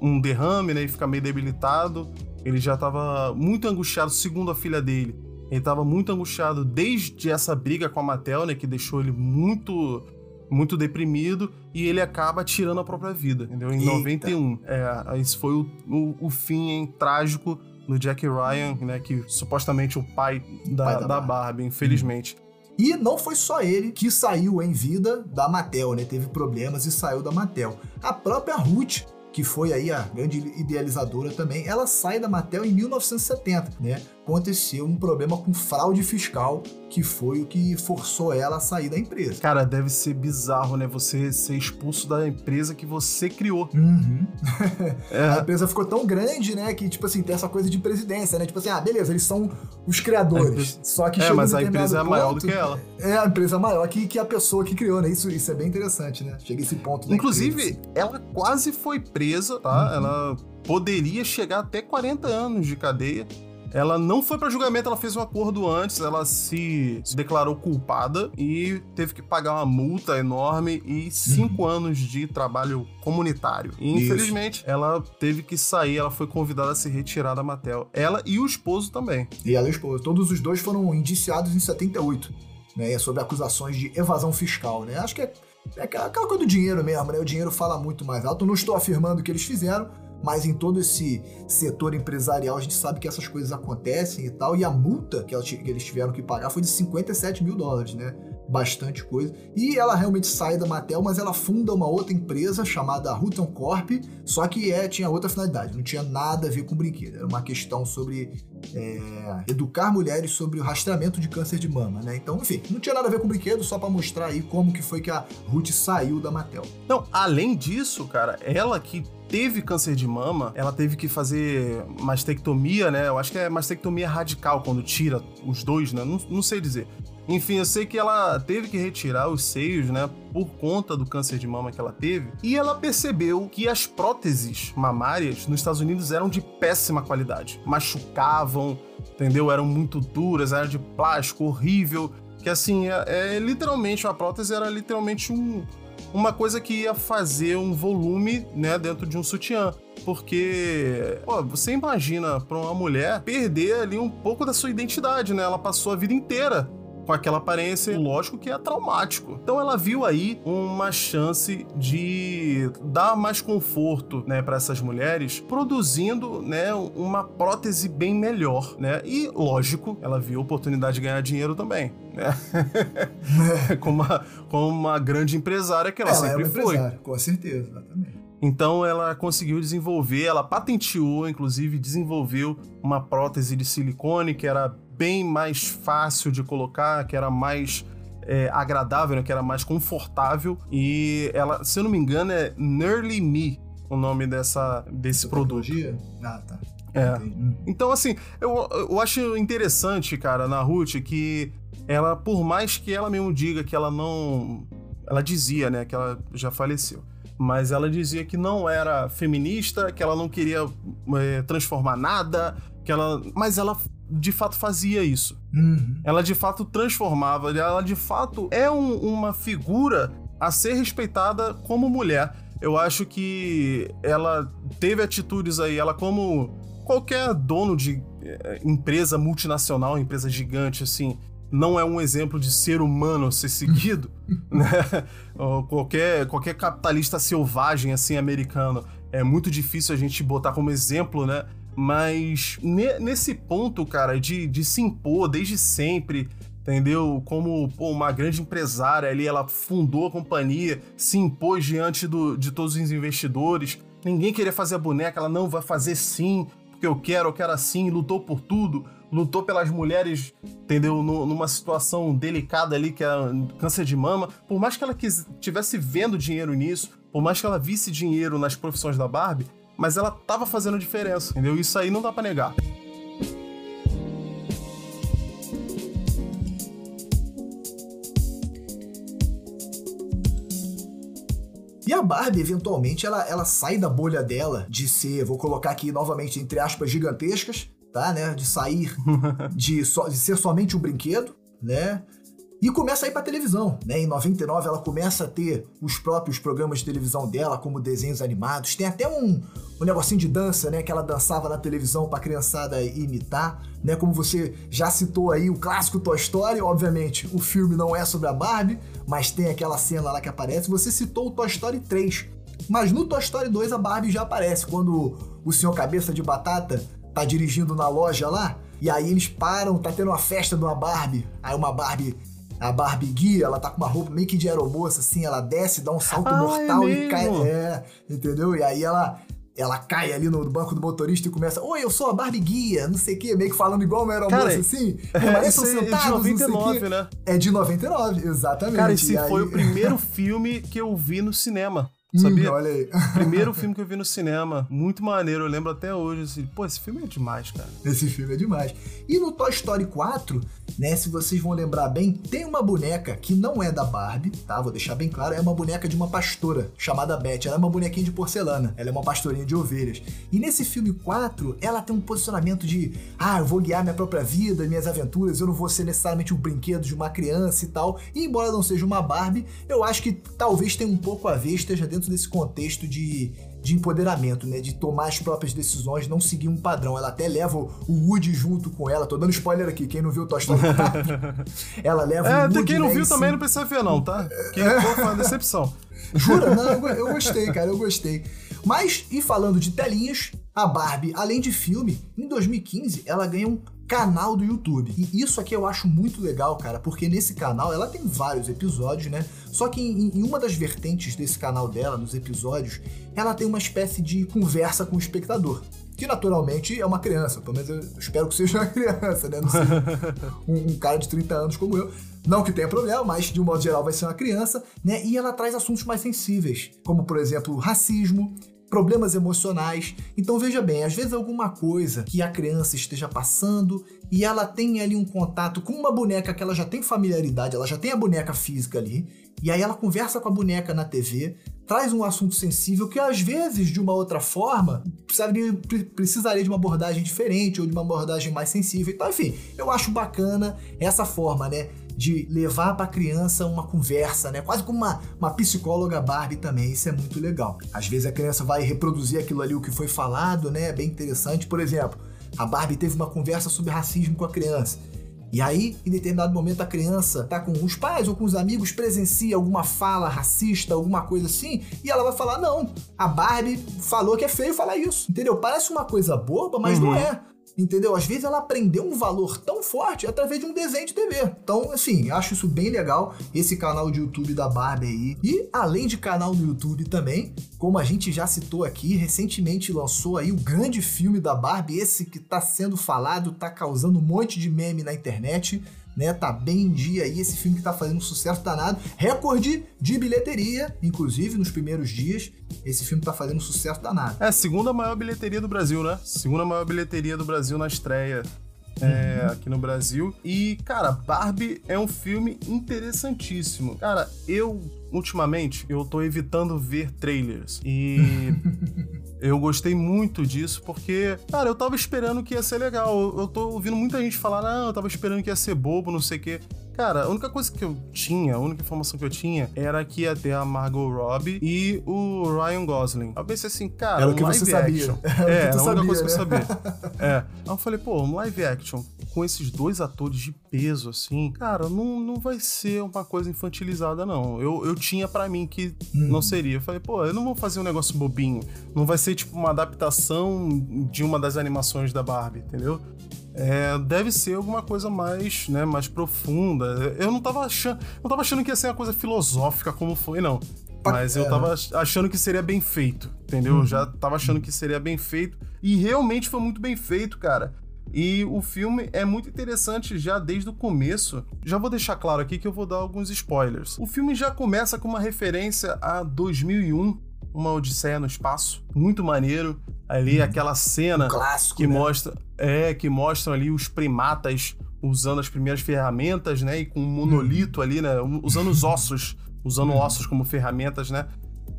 um derrame, né? E fica meio debilitado. Ele já estava muito angustiado, segundo a filha dele. Ele estava muito angustiado desde essa briga com a Mattel, né? Que deixou ele muito muito deprimido e ele acaba tirando a própria vida, entendeu? Em Eita. 91. É, esse foi o, o, o fim hein, trágico do Jack Ryan, né? Que supostamente o pai da, pai da, da Barbie, Barbie infelizmente. Hum. E não foi só ele que saiu em vida da Mattel, né? Teve problemas e saiu da Mattel. A própria Ruth que foi aí a grande idealizadora também, ela sai da Mattel em 1970, né? Aconteceu um problema com fraude fiscal, que foi o que forçou ela a sair da empresa. Cara, deve ser bizarro, né? Você ser expulso da empresa que você criou. Uhum. é. A empresa ficou tão grande, né? Que, tipo assim, tem essa coisa de presidência, né? Tipo assim, ah, beleza, eles são os criadores. Empresa... Só que É, mas a empresa é maior do que ela. É, a empresa é maior que, que a pessoa que criou, né? Isso, isso é bem interessante, né? Chega esse ponto. Inclusive, ela quase foi presa, tá? Uhum. Ela poderia chegar até 40 anos de cadeia ela não foi para julgamento, ela fez um acordo antes, ela se, declarou culpada e teve que pagar uma multa enorme e cinco uhum. anos de trabalho comunitário. E, infelizmente, Isso. ela teve que sair, ela foi convidada a se retirar da Mattel. Ela e o esposo também. E ela e o esposo. Todos os dois foram indiciados em 78, né? Sobre acusações de evasão fiscal, né? Acho que é É aquela coisa do dinheiro mesmo, né? O dinheiro fala muito mais alto. Não estou afirmando que eles fizeram, mas em todo esse setor empresarial a gente sabe que essas coisas acontecem e tal. E a multa que eles tiveram que pagar foi de 57 mil dólares, né? Bastante coisa. E ela realmente sai da Mattel, mas ela funda uma outra empresa chamada Hutton Corp, só que é, tinha outra finalidade, não tinha nada a ver com brinquedo. Era uma questão sobre é, educar mulheres sobre o rastreamento de câncer de mama, né? Então, enfim, não tinha nada a ver com brinquedo, só para mostrar aí como que foi que a Ruth saiu da Mattel. Não, além disso, cara, ela que teve câncer de mama, ela teve que fazer mastectomia, né? Eu acho que é mastectomia radical, quando tira os dois, né? Não, não sei dizer. Enfim, eu sei que ela teve que retirar os seios, né, por conta do câncer de mama que ela teve, e ela percebeu que as próteses mamárias nos Estados Unidos eram de péssima qualidade, machucavam, entendeu? Eram muito duras, era de plástico, horrível, que assim, é, é literalmente a prótese era literalmente um uma coisa que ia fazer um volume, né, dentro de um sutiã. Porque, pô, você imagina para uma mulher perder ali um pouco da sua identidade, né? Ela passou a vida inteira com aquela aparência, lógico que é traumático. Então ela viu aí uma chance de dar mais conforto, né, para essas mulheres, produzindo, né, uma prótese bem melhor, né? E lógico, ela viu a oportunidade de ganhar dinheiro também, né? como, uma, como uma grande empresária que ela, ela sempre é foi. Com certeza, exatamente. Então ela conseguiu desenvolver, ela patenteou, inclusive desenvolveu uma prótese de silicone que era bem mais fácil de colocar, que era mais é, agradável, né, que era mais confortável. E ela, se eu não me engano, é Nearly Me o nome dessa, desse produto. Ah, tá. É. Então, assim, eu, eu acho interessante, cara, na Ruth, que ela, por mais que ela mesmo diga que ela não. Ela dizia, né, que ela já faleceu. Mas ela dizia que não era feminista, que ela não queria é, transformar nada, que ela. Mas ela de fato fazia isso. Uhum. Ela de fato transformava, ela de fato é um, uma figura a ser respeitada como mulher. Eu acho que ela teve atitudes aí, ela como qualquer dono de eh, empresa multinacional, empresa gigante assim, não é um exemplo de ser humano a ser seguido, né? Ou qualquer, qualquer capitalista selvagem assim americano, é muito difícil a gente botar como exemplo, né? Mas ne nesse ponto, cara, de, de se impor desde sempre, entendeu? Como pô, uma grande empresária ali, ela fundou a companhia, se impôs diante do, de todos os investidores. Ninguém queria fazer a boneca, ela não vai fazer sim, porque eu quero, eu quero assim, lutou por tudo, lutou pelas mulheres, entendeu? Numa situação delicada ali, que é câncer de mama. Por mais que ela estivesse vendo dinheiro nisso, por mais que ela visse dinheiro nas profissões da Barbie, mas ela tava fazendo diferença, entendeu? Isso aí não dá para negar. E a Barbie, eventualmente, ela, ela sai da bolha dela de ser, vou colocar aqui novamente, entre aspas, gigantescas, tá, né? De sair, de, so, de ser somente um brinquedo, né? E começa a ir pra televisão, né? Em 99 ela começa a ter os próprios programas de televisão dela, como desenhos animados. Tem até um, um negocinho de dança, né? Que ela dançava na televisão pra criançada imitar, né? Como você já citou aí, o clássico Toy Story. Obviamente, o filme não é sobre a Barbie, mas tem aquela cena lá que aparece. Você citou o Toy Story 3. Mas no Toy Story 2 a Barbie já aparece, quando o senhor Cabeça de Batata tá dirigindo na loja lá, e aí eles param, tá tendo uma festa de uma Barbie. Aí uma Barbie a Barbie guia, ela tá com uma roupa meio que de aeromoça, assim, ela desce, dá um salto ah, mortal é e cai. É, entendeu? E aí ela. Ela cai ali no banco do motorista e começa, oi, eu sou a Barbie Guia, não sei o quê, meio que falando igual uma aeromoça assim. É, isso é de 99, né? É de 99, exatamente. Cara, esse aí... foi o primeiro filme que eu vi no cinema. Sabia? Hum, olha aí. Primeiro filme que eu vi no cinema. Muito maneiro, eu lembro até hoje. Assim, Pô, esse filme é demais, cara. Esse filme é demais. E no Toy Story 4, né? Se vocês vão lembrar bem, tem uma boneca que não é da Barbie, tá? Vou deixar bem claro. É uma boneca de uma pastora chamada Beth. Ela é uma bonequinha de porcelana. Ela é uma pastorinha de ovelhas. E nesse filme 4, ela tem um posicionamento de: ah, eu vou guiar minha própria vida, minhas aventuras, eu não vou ser necessariamente um brinquedo de uma criança e tal. E embora não seja uma Barbie, eu acho que talvez tenha um pouco a ver, esteja dentro dentro desse contexto de, de empoderamento, né? De tomar as próprias decisões, não seguir um padrão. Ela até leva o Woody junto com ela. Tô dando spoiler aqui, quem não viu Toy Story ela leva é, o Woody, quem não né, viu também si. não precisa ver não, tá? Quem for foi uma decepção. Jura? Não, eu, eu gostei, cara, eu gostei. Mas, e falando de telinhas, a Barbie, além de filme, em 2015 ela ganha um canal do YouTube. E isso aqui eu acho muito legal, cara, porque nesse canal ela tem vários episódios, né? Só que em, em uma das vertentes desse canal dela, nos episódios, ela tem uma espécie de conversa com o espectador. Que naturalmente é uma criança, pelo menos eu espero que seja uma criança, né? Não seja um, um cara de 30 anos como eu. Não que tenha problema, mas de um modo geral vai ser uma criança, né? E ela traz assuntos mais sensíveis, como por exemplo racismo, problemas emocionais. Então veja bem, às vezes alguma coisa que a criança esteja passando e ela tem ali um contato com uma boneca que ela já tem familiaridade, ela já tem a boneca física ali, e aí ela conversa com a boneca na TV, traz um assunto sensível que às vezes de uma outra forma precisaria, de uma abordagem diferente ou de uma abordagem mais sensível. Então, enfim, eu acho bacana essa forma, né? De levar para a criança uma conversa, né? Quase como uma, uma psicóloga Barbie também, isso é muito legal. Às vezes a criança vai reproduzir aquilo ali o que foi falado, né? É bem interessante. Por exemplo, a Barbie teve uma conversa sobre racismo com a criança. E aí, em determinado momento, a criança tá com os pais ou com os amigos, presencia alguma fala racista, alguma coisa assim, e ela vai falar: não, a Barbie falou que é feio falar isso. Entendeu? Parece uma coisa boba, mas Uhum. não é. Entendeu? Às vezes ela aprendeu um valor tão forte através de um desenho de TV. Então, assim, acho isso bem legal, esse canal de YouTube da Barbie aí. E além de canal no YouTube também, como a gente já citou aqui, recentemente lançou aí o grande filme da Barbie, esse que tá sendo falado, tá causando um monte de meme na internet. Né, tá bem em dia aí esse filme que tá fazendo um sucesso danado, recorde de bilheteria, inclusive nos primeiros dias, esse filme tá fazendo um sucesso danado. É, segunda maior bilheteria do Brasil, né? Segunda maior bilheteria do Brasil na estreia. É, aqui no Brasil. E, cara, Barbie é um filme interessantíssimo. Cara, eu, ultimamente, eu tô evitando ver trailers. E eu gostei muito disso porque, cara, eu tava esperando que ia ser legal. Eu, eu tô ouvindo muita gente falar, não, eu tava esperando que ia ser bobo, não sei o quê. Cara, a única coisa que eu tinha, a única informação que eu tinha era que ia ter a Margot Robbie e o Ryan Gosling. Eu pensei assim, cara, Era o um que live você sabia. action. Era que É, tu a única sabia, coisa que eu né? sabia. É. Aí eu falei, pô, um live action com esses dois atores de peso, assim, cara, não, não vai ser uma coisa infantilizada, não. Eu, eu tinha pra mim que Hum. não seria. Eu falei, pô, eu não vou fazer um negócio bobinho. Não vai ser, tipo, uma adaptação de uma das animações da Barbie, entendeu? É, deve ser alguma coisa mais, né, mais profunda. Eu não tava achando, não tava achando que ia ser uma coisa filosófica como foi, não. Mas eu tava ach- achando que seria bem feito, entendeu? Eu já tava achando que seria bem feito. E realmente foi muito bem feito, cara. E o filme é muito interessante já desde o começo. Já vou deixar claro aqui que eu vou dar alguns spoilers. O filme já começa com uma referência a 2001, uma Odisseia no espaço, muito maneiro. Ali aquela cena Clássico, que né? mostra, é, que mostram ali os primatas usando as primeiras ferramentas, né, e com um monolito ali, né, usando os ossos, usando ossos como ferramentas, né?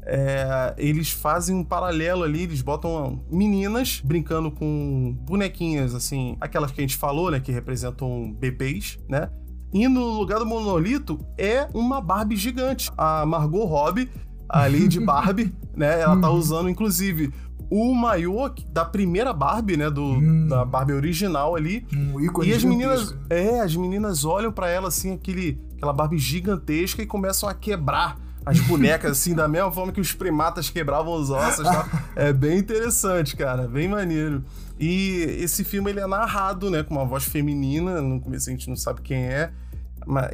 É, eles fazem um paralelo ali, eles botam meninas brincando com bonequinhas, assim, aquelas que a gente falou, né, que representam bebês, né? E no lugar do monolito é uma Barbie gigante. A Margot Robbie, ali de Barbie, né? Ela tá usando, inclusive, o maiô da primeira Barbie, né? Do, Hum. Da Barbie original ali. Um ícone E as meninas, é, as meninas olham pra ela assim, aquele, aquela Barbie gigantesca e começam a quebrar as bonecas assim, da mesma forma que os primatas quebravam os ossos, tá? É bem interessante, cara, bem maneiro. E esse filme ele é narrado, né, com uma voz feminina, no começo a gente não sabe quem é.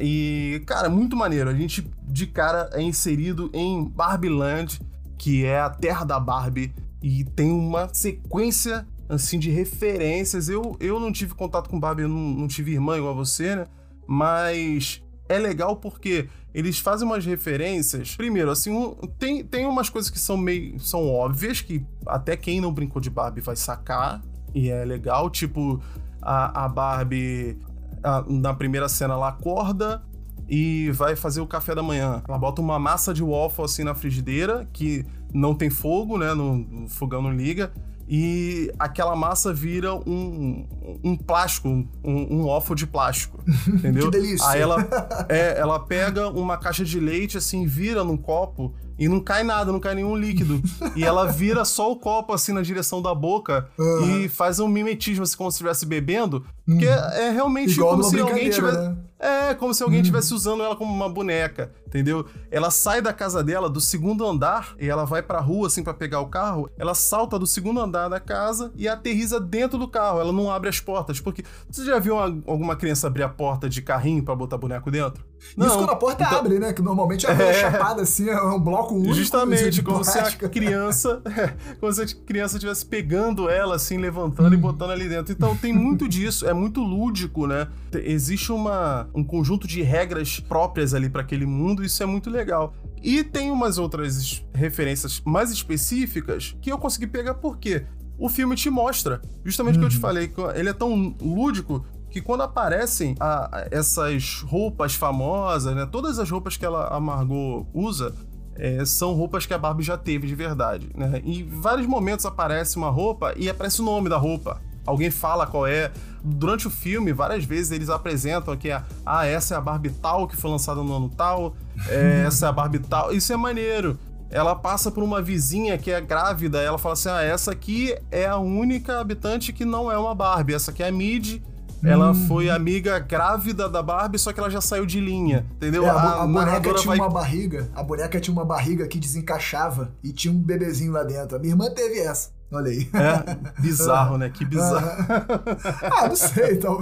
E, cara, muito maneiro. A gente de cara é inserido em Barbie Land, que é a terra da Barbie, e tem uma sequência assim de referências. Eu, eu não tive contato com Barbie, eu não, não tive irmã igual a você, né? Mas é legal porque eles fazem umas referências. Primeiro, assim, um- tem, tem umas coisas que são meio. são óbvias, que até quem não brincou de Barbie vai sacar. E é legal. Tipo, a, a Barbie. A- na primeira cena ela acorda e vai fazer o café da manhã. Ela bota uma massa de waffle assim na frigideira, que não tem fogo, né? No, o fogão não liga. E aquela massa vira um, um plástico, um, um de plástico, entendeu? que delícia! Aí ela, é, ela pega uma caixa de leite, assim, vira num copo e não cai nada, não cai nenhum líquido. e ela vira só o copo, assim, na direção da boca uhum. e faz um mimetismo, assim, como se estivesse bebendo. Porque uhum. é realmente Igual como se alguém tivesse... Né? É, como se alguém estivesse uhum. usando ela como uma boneca, entendeu? Ela sai da casa dela, do segundo andar, e ela vai pra rua, assim, para pegar o carro. Ela salta do segundo andar da casa e aterriza dentro do carro. Ela não abre as portas. Porque você já viu uma, alguma criança abrir a porta de carrinho para botar boneco dentro? Não. Isso quando a porta então... abre, né? Que normalmente é, é chapada assim, é um bloco único. Justamente, como se a criança. É, como se a criança estivesse pegando ela, assim, levantando hum. e botando ali dentro. Então tem muito disso, é muito lúdico, né? Existe uma, um conjunto de regras próprias ali para aquele mundo, e isso é muito legal. E tem umas outras referências mais específicas que eu consegui pegar porque o filme te mostra. Justamente o que eu te uhum. falei, ele é tão lúdico que quando aparecem a, essas roupas famosas, né? Todas as roupas que ela, a Margot usa, é, são roupas que a Barbie já teve de verdade, né? Em vários momentos aparece uma roupa e aparece o nome da roupa. Alguém fala qual é. Durante o filme, várias vezes eles apresentam que é, ah, essa é a Barbie tal que foi lançada no ano tal, é, essa é a Barbie tal. Isso é maneiro ela passa por uma vizinha que é grávida, ela fala assim: ah, essa aqui é a única habitante que não é uma Barbie, essa aqui é a Mid, ela hum. foi amiga grávida da Barbie, só que ela já saiu de linha, entendeu? É, a, a, a boneca tinha vai... uma barriga, a boneca tinha uma barriga que desencaixava e tinha um bebezinho lá dentro. A minha irmã teve essa. Olha aí. É, bizarro, né? Que bizarro. ah, não sei, então.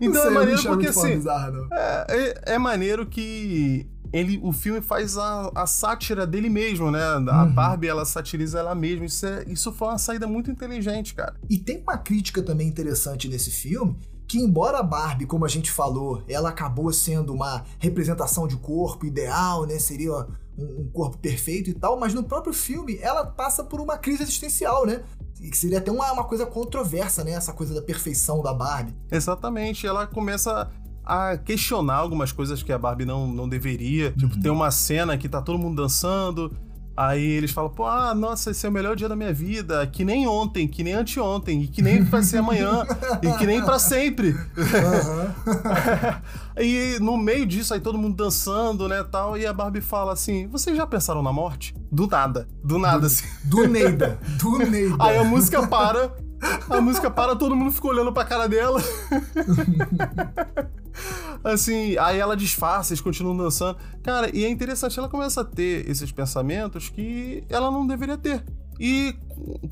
Então sei, é maneiro porque assim. é, é, é maneiro que ele, o filme faz a, a sátira dele mesmo, né? A uhum. Barbie, ela satiriza ela mesma. Isso, é, isso foi uma saída muito inteligente, cara. E tem uma crítica também interessante nesse filme, que embora a Barbie, como a gente falou, ela acabou sendo uma representação de corpo ideal, né? Seria um, um corpo perfeito e tal, mas no próprio filme ela passa por uma crise existencial, né? E que seria até uma, uma coisa controversa, né? Essa coisa da perfeição da Barbie. Exatamente. Ela começa a questionar algumas coisas que a Barbie não, não deveria. Tipo, uhum. Tipo, tem uma cena que tá todo mundo dançando, Aí eles falam, pô, ah, nossa, esse é o melhor dia da minha vida, que nem ontem, que nem anteontem, e que nem vai ser amanhã, e que nem para sempre. Uhum. e no meio disso, aí todo mundo dançando, né, tal, e a Barbie fala assim, vocês já pensaram na morte? Do nada, do nada, do, assim. Do Neida, do Neida. Aí a música para, a música para, todo mundo fica olhando pra cara dela. assim, aí ela disfarça, eles continuam dançando. Cara, e é interessante, ela começa a ter esses pensamentos que ela não deveria ter. E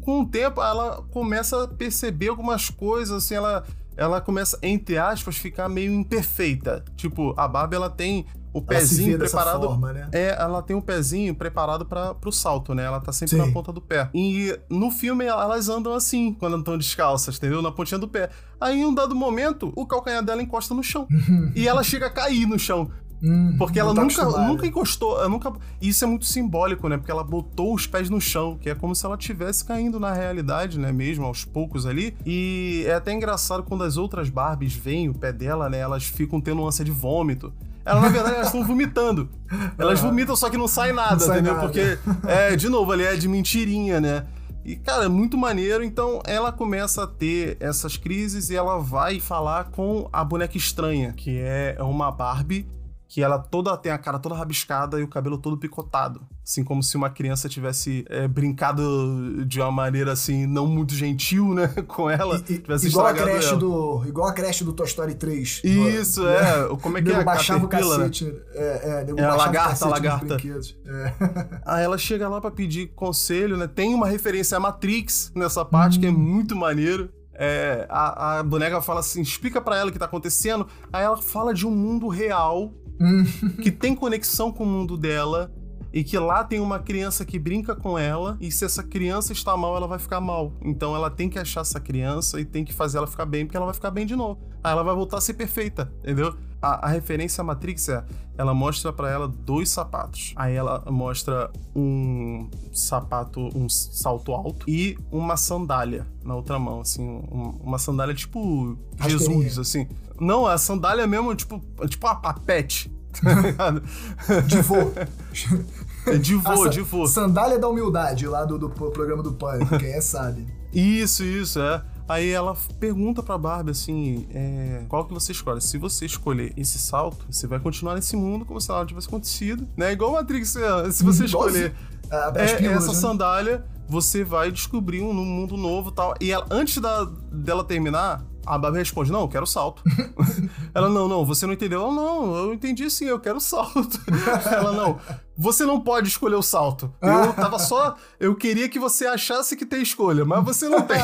com o tempo ela começa a perceber algumas coisas, assim, ela, ela começa, entre aspas, ficar meio imperfeita. Tipo, a Barbie ela tem o pezinho preparado. Forma, né? É, ela tem um pezinho preparado para pro salto, né? Ela tá sempre Sim. na ponta do pé. E no filme elas andam assim, quando estão descalças, entendeu? Na pontinha do pé. Aí em um dado momento, o calcanhar dela encosta no chão. e ela chega a cair no chão. Hum, porque ela tá nunca, nunca encostou, ela nunca. Isso é muito simbólico, né? Porque ela botou os pés no chão, que é como se ela estivesse caindo na realidade, né? Mesmo aos poucos ali. E é até engraçado quando as outras Barbies veem o pé dela, né? Elas ficam tendo ânsia de vômito. Ela, na verdade, elas estão vomitando. Elas vomitam, só que não sai nada, não sai entendeu? Nada. Porque, é, de novo, ali é de mentirinha, né? E, cara, é muito maneiro. Então, ela começa a ter essas crises e ela vai falar com a boneca estranha, que é uma Barbie que ela toda tem a cara toda rabiscada e o cabelo todo picotado. Assim como se uma criança tivesse é, brincado de uma maneira assim, não muito gentil, né? Com ela. E, tivesse igual, a creche ela. do, igual a creche do Toy Story 3. Isso, é. Né? Como é que é? baixava o cacete. Né? É, é, é a lagarta, a lagarta. É. Aí ela chega lá para pedir conselho, né? Tem uma referência a Matrix nessa parte hum. que é muito maneiro. É, a, a, boneca fala assim, explica para ela o que tá acontecendo. Aí ela fala de um mundo real que tem conexão com o mundo dela e que lá tem uma criança que brinca com ela e se essa criança está mal, ela vai ficar mal. Então ela tem que achar essa criança e tem que fazer ela ficar bem, porque ela vai ficar bem de novo. Aí ela vai voltar a ser perfeita, entendeu? A, a referência à Matrix é, ela mostra para ela dois sapatos. Aí ela mostra um sapato, um salto alto e uma sandália na outra mão, assim, um, uma sandália tipo Jesus, assim. Não, a sandália mesmo, tipo, tipo uma papete. de vô. De vô, de vô. Sandália da humildade lá do, do programa do Pânico, quem é sabe. Isso, isso, é. Aí ela pergunta pra Barbie assim: é, qual que você escolhe? Se você escolher esse salto, você vai continuar nesse mundo como se nada tivesse acontecido, né? Igual Matrix, é, se você escolher é, pílulas, essa né? sandália, você vai descobrir um mundo novo tal. E ela, antes da, dela terminar, a Barbie responde: Não, eu quero salto. ela, não, não, você não entendeu. Ela, não, eu entendi sim, eu quero salto. ela, não, você não pode escolher o salto. Eu tava só. Eu queria que você achasse que tem escolha, mas você não tem.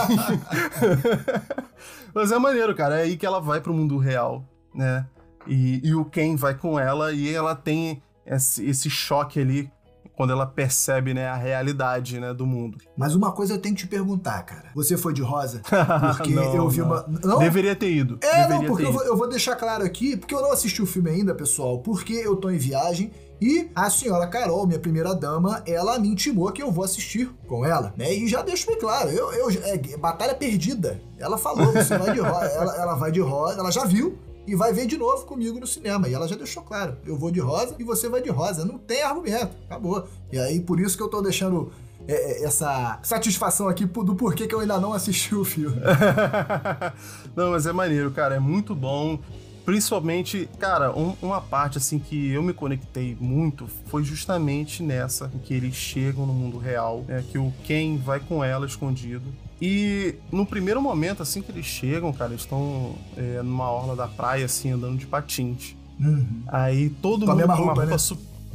mas é maneiro, cara. É aí que ela vai pro mundo real, né? E, e o Ken vai com ela e ela tem esse, esse choque ali quando ela percebe, né, a realidade, né, do mundo. Mas uma coisa eu tenho que te perguntar, cara. Você foi de rosa? Porque não, eu vi não. uma... Não? Deveria ter ido. É, Deveria não, porque eu vou, eu vou, deixar claro aqui, porque eu não assisti o filme ainda, pessoal, porque eu tô em viagem e a senhora Carol, minha primeira dama, ela me intimou que eu vou assistir com ela, né? E já deixo bem claro, eu, eu é, batalha perdida. Ela falou, você vai de rosa, ela, ela vai de rosa, ela já viu, e vai ver de novo comigo no cinema. E ela já deixou claro: eu vou de rosa e você vai de rosa. Não tem argumento, acabou. E aí, por isso que eu tô deixando é, é, essa satisfação aqui do porquê que eu ainda não assisti o filme. não, mas é maneiro, cara, é muito bom. Principalmente, cara, um, uma parte assim que eu me conectei muito foi justamente nessa, em que eles chegam no mundo real, né, que o Ken vai com ela escondido e no primeiro momento, assim que eles chegam, cara, eles estão é, numa orla da praia, assim, andando de patins. Uhum. Aí todo com mundo com roupa, roupa né?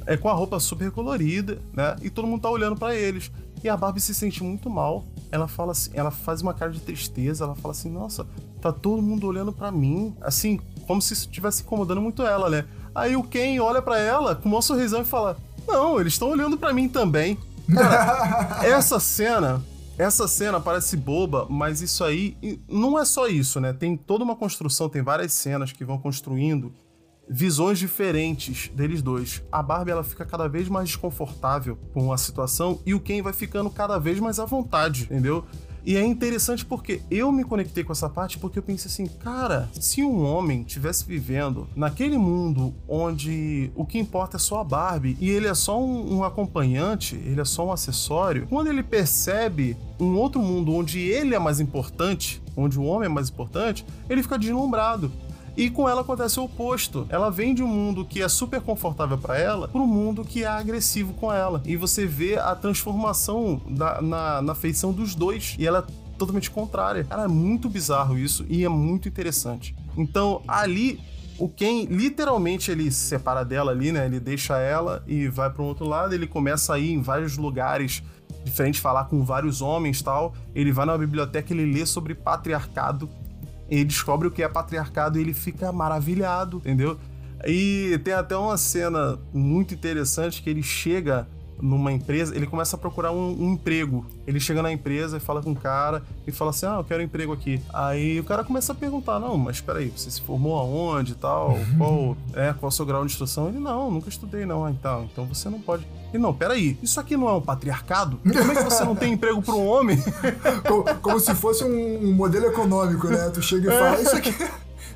é, com a roupa super colorida, né? E todo mundo tá olhando para eles. E a Barbie se sente muito mal. Ela fala assim, ela faz uma cara de tristeza, ela fala assim: "Nossa, tá todo mundo olhando para mim", assim, como se isso estivesse incomodando muito ela, né? Aí o Ken olha para ela com um sorrisão e fala: "Não, eles estão olhando para mim também". Cara, essa cena essa cena parece boba, mas isso aí não é só isso, né? Tem toda uma construção, tem várias cenas que vão construindo visões diferentes deles dois. A Barbie ela fica cada vez mais desconfortável com a situação e o Ken vai ficando cada vez mais à vontade, entendeu? E é interessante porque eu me conectei com essa parte porque eu pensei assim, cara, se um homem tivesse vivendo naquele mundo onde o que importa é só a Barbie e ele é só um, um acompanhante, ele é só um acessório, quando ele percebe um outro mundo onde ele é mais importante, onde o homem é mais importante, ele fica deslumbrado. E com ela acontece o oposto. Ela vem de um mundo que é super confortável para ela para um mundo que é agressivo com ela. E você vê a transformação da, na, na feição dos dois. E ela é totalmente contrária. Cara, é muito bizarro isso e é muito interessante. Então, ali o Ken literalmente ele se separa dela ali, né? Ele deixa ela e vai para um outro lado. Ele começa a ir em vários lugares diferentes, falar com vários homens tal. Ele vai na biblioteca, ele lê sobre patriarcado ele descobre o que é patriarcado e ele fica maravilhado, entendeu? E tem até uma cena muito interessante que ele chega numa empresa, ele começa a procurar um, um, emprego. Ele chega na empresa e fala com o cara e fala assim: Ah, eu quero um emprego aqui. Aí o cara começa a perguntar: Não, mas peraí, você se formou aonde e tal? Qual é, qual é o seu grau de instrução? Ele: Não, nunca estudei, não. Ah, então, então você não pode. E não, peraí, isso aqui não é um patriarcado? Como é que você não tem emprego para um homem? como, como, se fosse um, modelo econômico, né? Tu chega e fala: Isso aqui.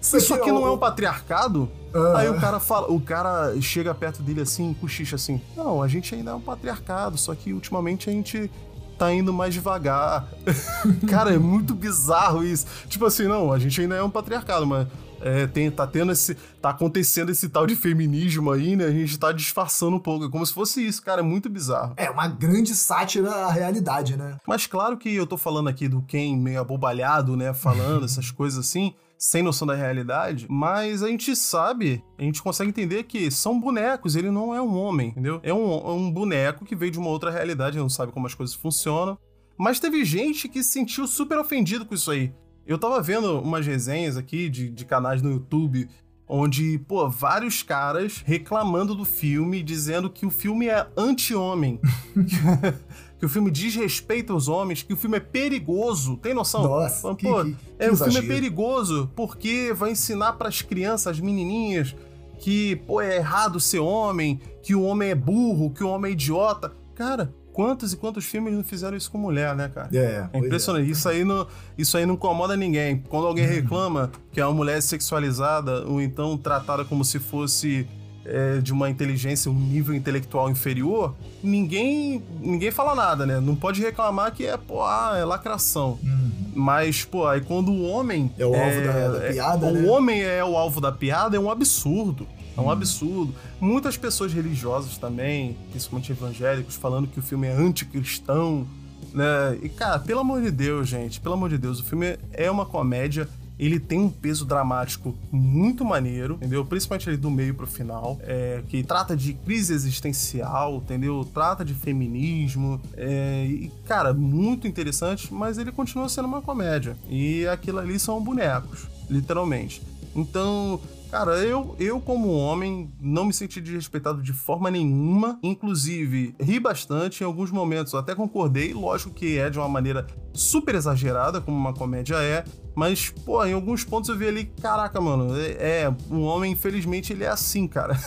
Isso, aqui, aqui não é um patriarcado? Uhum. Aí o cara fala, o cara chega perto dele assim, cochicha assim: Não, a gente ainda é um patriarcado, só que ultimamente a gente tá indo mais devagar. cara, é muito bizarro isso. Tipo assim, não, a gente ainda é um patriarcado, mas é, tem, tá tendo esse. tá acontecendo esse tal de feminismo aí, né? A gente tá disfarçando um pouco. É como se fosse isso, cara. É muito bizarro. É uma grande sátira à realidade, né? Mas claro que eu tô falando aqui do Ken meio abobalhado, né? Falando essas coisas assim sem noção da realidade, mas a gente sabe, a gente consegue entender que são bonecos, ele não é um homem, entendeu? É um, é um boneco que veio de uma outra realidade, não sabe como as coisas funcionam. Mas teve gente que se sentiu super ofendido com isso aí. Eu tava vendo umas resenhas aqui de, de canais no YouTube onde, pô, vários caras reclamando do filme, dizendo que o filme é anti-homem. que o filme desrespeita os homens, que o filme é perigoso. Tem noção? Nossa, Falando, pô, que, que, é, o filme é perigoso porque vai ensinar para as crianças, as menininhas, que, pô, é errado ser homem, que o homem é burro, que o homem é idiota. Cara, quantos e quantos filmes não fizeram isso com mulher, né, cara? É, é impressionante. É. Isso, aí não, isso aí não incomoda ninguém. Quando alguém reclama que a mulher é sexualizada ou então tratada como se fosse é, de uma inteligência, um nível intelectual inferior, ninguém ninguém fala nada, né? Não pode reclamar que é, pô, ah, é lacração. Uhum. Mas, pô, aí quando o homem. É o alvo da, da, é, piada. É, né? O homem é o alvo da piada, é um absurdo. É um uhum. absurdo. Muitas pessoas religiosas também, principalmente evangélicos, falando que o filme é anticristão, né? E, cara, pelo amor de Deus, gente, pelo amor de Deus, o filme é uma comédia ele tem um peso dramático muito maneiro, entendeu? Principalmente ali do meio pro final, é, que trata de crise existencial, entendeu? Trata de feminismo, é, e, cara, muito interessante, mas ele continua sendo uma comédia. E aquilo ali são bonecos, literalmente. Então, Cara, eu, eu como homem não me senti desrespeitado de forma nenhuma. Inclusive, ri bastante em alguns momentos. Eu até concordei, lógico que é de uma maneira super exagerada, como uma comédia é. Mas, pô, em alguns pontos eu vi ali, caraca, mano, é, é um homem, infelizmente, ele é assim, cara.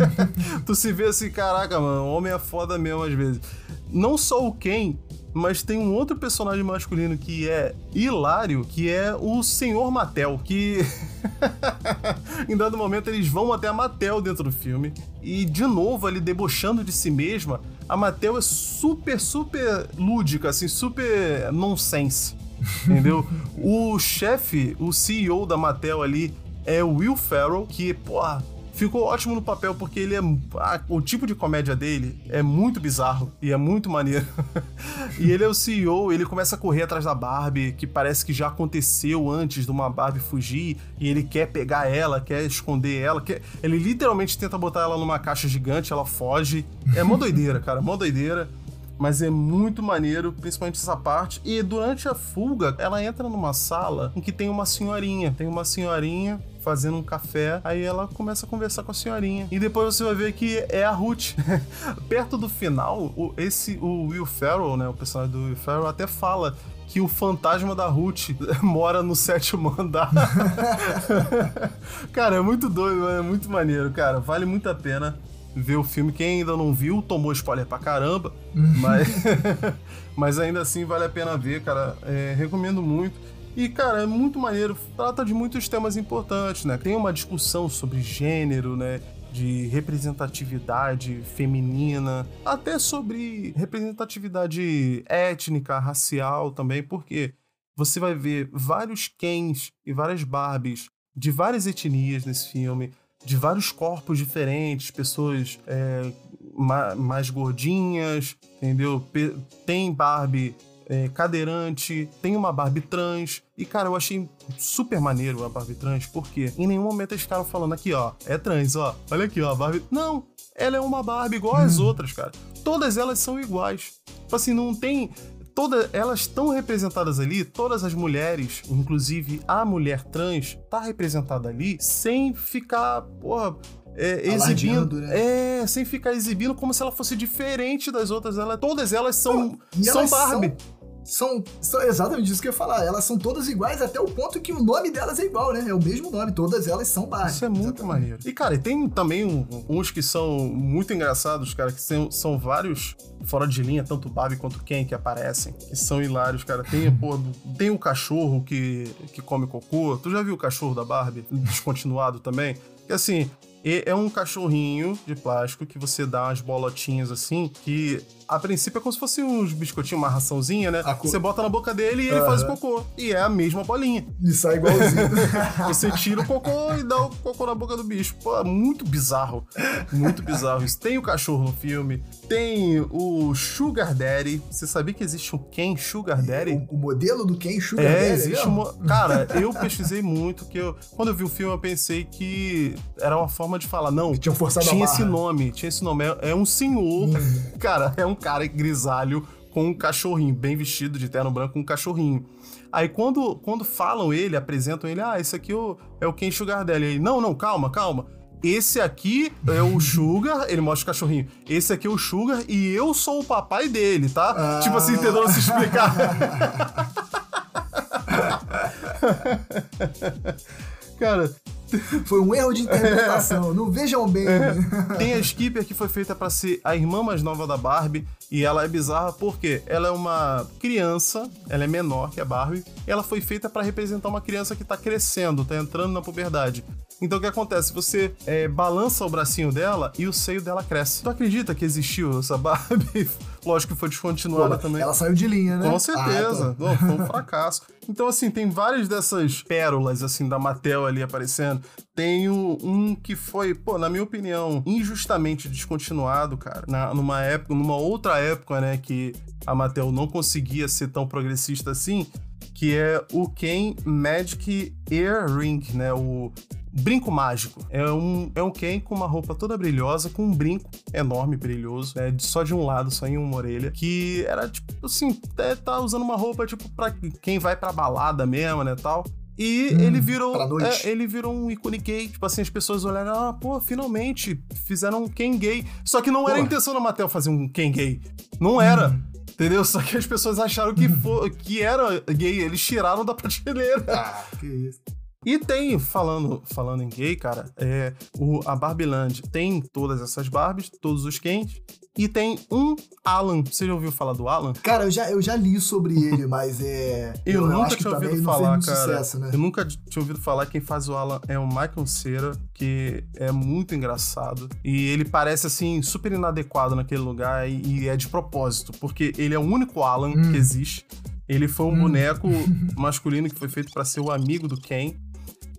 tu se vê assim, caraca, mano, homem é foda mesmo às vezes. Não só o Ken, mas tem um outro personagem masculino que é hilário, que é o Senhor Mattel, que em dado momento eles vão até a Mattel dentro do filme e de novo ali debochando de si mesma, a Mattel é super, super lúdica, assim, super nonsense. Entendeu? o chefe, o CEO da Mattel ali é o Will Ferrell, que, porra, ficou ótimo no papel porque ele é. Ah, o tipo de comédia dele é muito bizarro e é muito maneiro. e ele é o CEO, ele começa a correr atrás da Barbie, que parece que já aconteceu antes de uma Barbie fugir, e ele quer pegar ela, quer esconder ela, quer... ele literalmente tenta botar ela numa caixa gigante, ela foge. É mó doideira, cara, mó doideira mas é muito maneiro, principalmente essa parte. E durante a fuga, ela entra numa sala em que tem uma senhorinha. Tem uma senhorinha fazendo um café, aí ela começa a conversar com a senhorinha. E depois você vai ver que é a Ruth. Perto do final, o, esse, o Will Ferrell, né, o personagem do Will Ferrell, até fala que o fantasma da Ruth mora no sétimo andar. cara, é muito doido, é muito maneiro, cara. Vale muito a pena ver o filme. Quem ainda não viu, tomou spoiler pra caramba, mas, mas ainda assim vale a pena ver, cara. É, recomendo muito. E, cara, é muito maneiro. Trata de muitos temas importantes, né? Tem uma discussão sobre gênero, né? De representatividade feminina, até sobre representatividade étnica, racial também, porque você vai ver vários Kens e várias Barbies de várias etnias nesse filme de vários corpos diferentes, pessoas é, ma mais gordinhas, entendeu? Pe tem Barbie é, cadeirante, tem uma Barbie trans. E, cara, eu achei super maneiro a Barbie trans, porque em nenhum momento eles ficaram falando aqui, ó, é trans, ó, olha aqui, ó, a Barbie. Não, ela é uma Barbie igual hum. às outras, cara. Todas elas são iguais. Tipo assim, não tem todas elas estão representadas ali, todas as mulheres, inclusive a mulher trans, tá representada ali sem ficar, porra, é, exibindo, né? é, sem ficar exibindo como se ela fosse diferente das outras. Ela, todas elas são, são elas Barbie. São são, são exatamente isso que eu ia falar. Elas são todas iguais até o ponto que o nome delas é igual, né? É o mesmo nome. Todas elas são Barbie. Isso é muito exatamente. maneiro. E, cara, tem também um, uns que são muito engraçados, cara, que são, são vários fora de linha, tanto Barbie quanto Ken que aparecem, que são hilários, cara. Tem, pô, tem o cachorro que, que come cocô. Tu já viu o cachorro da Barbie? Descontinuado também? Que assim, é um cachorrinho de plástico que você dá umas bolotinhas assim, que a princípio é como se fosse uns biscoitinhos, uma raçãozinha, né? Você bota na boca dele e ele uhum. faz o cocô. E é a mesma bolinha. E sai igualzinho. você tira o cocô e dá o cocô na boca do bicho. Pô, muito bizarro. Muito bizarro isso. Tem o cachorro no filme, tem o Sugar Daddy. Você sabia que existe um Ken Sugar Daddy? O, o modelo do Ken Sugar é, Daddy? Existe um, cara, eu pesquisei muito, que eu, quando eu vi o filme eu pensei que era uma forma de falar, não, tinha, tinha esse nome, tinha esse nome, é, é um senhor, uhum. cara, é um cara grisalho com um cachorrinho, bem vestido de terno branco com um cachorrinho. Aí quando, quando falam ele, apresentam ele, ah, esse aqui é o, é o Ken Sugar Daddy. Aí, não, não, calma, calma. Esse aqui é o Sugar, ele mostra o cachorrinho. Esse aqui é o Sugar e eu sou o papai dele, tá? Ah. Tipo assim, tentando se explicar. Cara, Foi um erro de interpretação, não vejam bem. É. Tem a Skipper que foi feita para ser a irmã mais nova da Barbie e ela é bizarra porque ela é uma criança, ela é menor que a Barbie, e ela foi feita para representar uma criança que tá crescendo, tá entrando na puberdade. Então o que acontece? Você é, balança o bracinho dela e o seio dela cresce. Tu acredita que existiu essa Barbie? Lógico que foi descontinuada Pô, também. Ela saiu de linha, né? Com certeza. Ah, tá. Não, foi um fracasso. Então, assim, tem várias dessas pérolas, assim, da Mattel ali aparecendo. Tem um que foi, pô, na minha opinião, injustamente descontinuado, cara. Na, numa época, numa outra época, né, que a Mattel não conseguia ser tão progressista assim, que é o Ken Magic Earring, né, o brinco mágico. É um, é um Ken com uma roupa toda brilhosa, com um brinco enorme, brilhoso, né, só de um lado, só em uma orelha, que era, tipo, assim, é, tá usando uma roupa, tipo, pra quem vai pra balada mesmo, né, tal. E Hum, ele virou. é, ele virou um ícone gay. Tipo assim, as pessoas olharam, ah, pô, finalmente fizeram um Ken gay. Só que não era a Pô. intenção da Mattel fazer um Ken gay. Não era. Hum. Entendeu? Só que as pessoas acharam que, fo- que era gay. Eles tiraram da prateleira. Ah, que isso. E tem, falando, falando em gay, cara, é, o, a Barbieland tem todas essas Barbies, todos os Kens, e tem um Alan. Você já ouviu falar do Alan? Cara, eu já, eu já li sobre ele, mas é. Eu, nunca acho que tinha ouvido falar, cara. sucesso, né? Eu nunca tinha ouvido falar. Quem faz o Alan é o Michael Cera, que é muito engraçado. E ele parece, assim, super inadequado naquele lugar e, e é de propósito, porque ele é o único Alan Hum. que existe. Ele foi um Hum. boneco masculino que foi feito pra ser o amigo do Ken.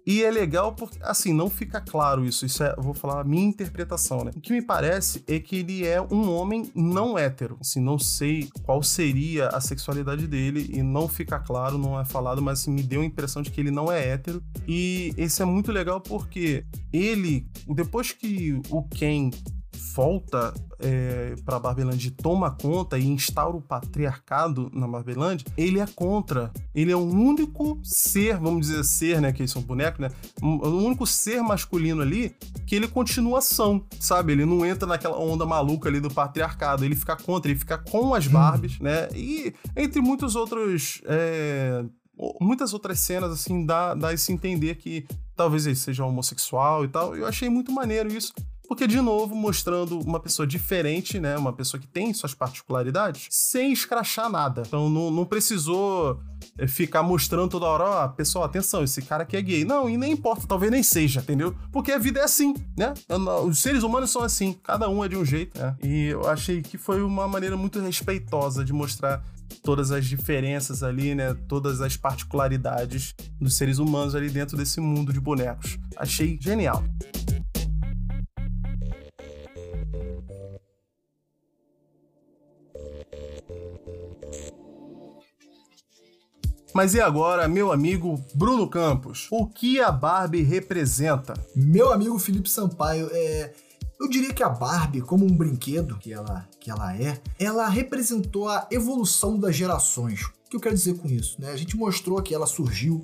E é legal porque, assim, não fica claro isso. Isso é, vou falar a minha interpretação, né? O que me parece é que ele é um homem não hétero. Assim, não sei qual seria a sexualidade dele e não fica claro, não é falado, mas assim, me deu a impressão de que ele não é hétero. E isso é muito legal porque ele, depois que o Ken volta é, para Barbeland e toma conta e instaura o patriarcado na Barbeland, ele é contra. Ele é o único ser, vamos dizer ser, né, que eles são bonecos, né, o único ser masculino ali que ele continua são, sabe? Ele não entra naquela onda maluca ali do patriarcado, ele fica contra, ele fica com as Barbies, né, e entre muitos outros... é, muitas outras cenas, assim, dá, dá esse entender que talvez ele seja homossexual e tal. Eu achei muito maneiro isso. Porque, de novo, mostrando uma pessoa diferente, né? Uma pessoa que tem suas particularidades, sem escrachar nada. Então, não, não precisou é, ficar mostrando toda hora, ó, pessoal, atenção, esse cara aqui é gay. Não, e nem importa, talvez nem seja, entendeu? Porque a vida é assim, né? Os seres humanos são assim, cada um é de um jeito, né? E eu achei que foi uma maneira muito respeitosa de mostrar todas as diferenças ali, né? Todas as particularidades dos seres humanos ali dentro desse mundo de bonecos. Achei genial. Mas e agora, meu amigo Bruno Campos? O que a Barbie representa? Meu amigo Felipe Sampaio, é, eu diria que a Barbie, como um brinquedo que ela, que ela é, ela representou a evolução das gerações. O que eu quero dizer com isso? Né? A gente mostrou que ela surgiu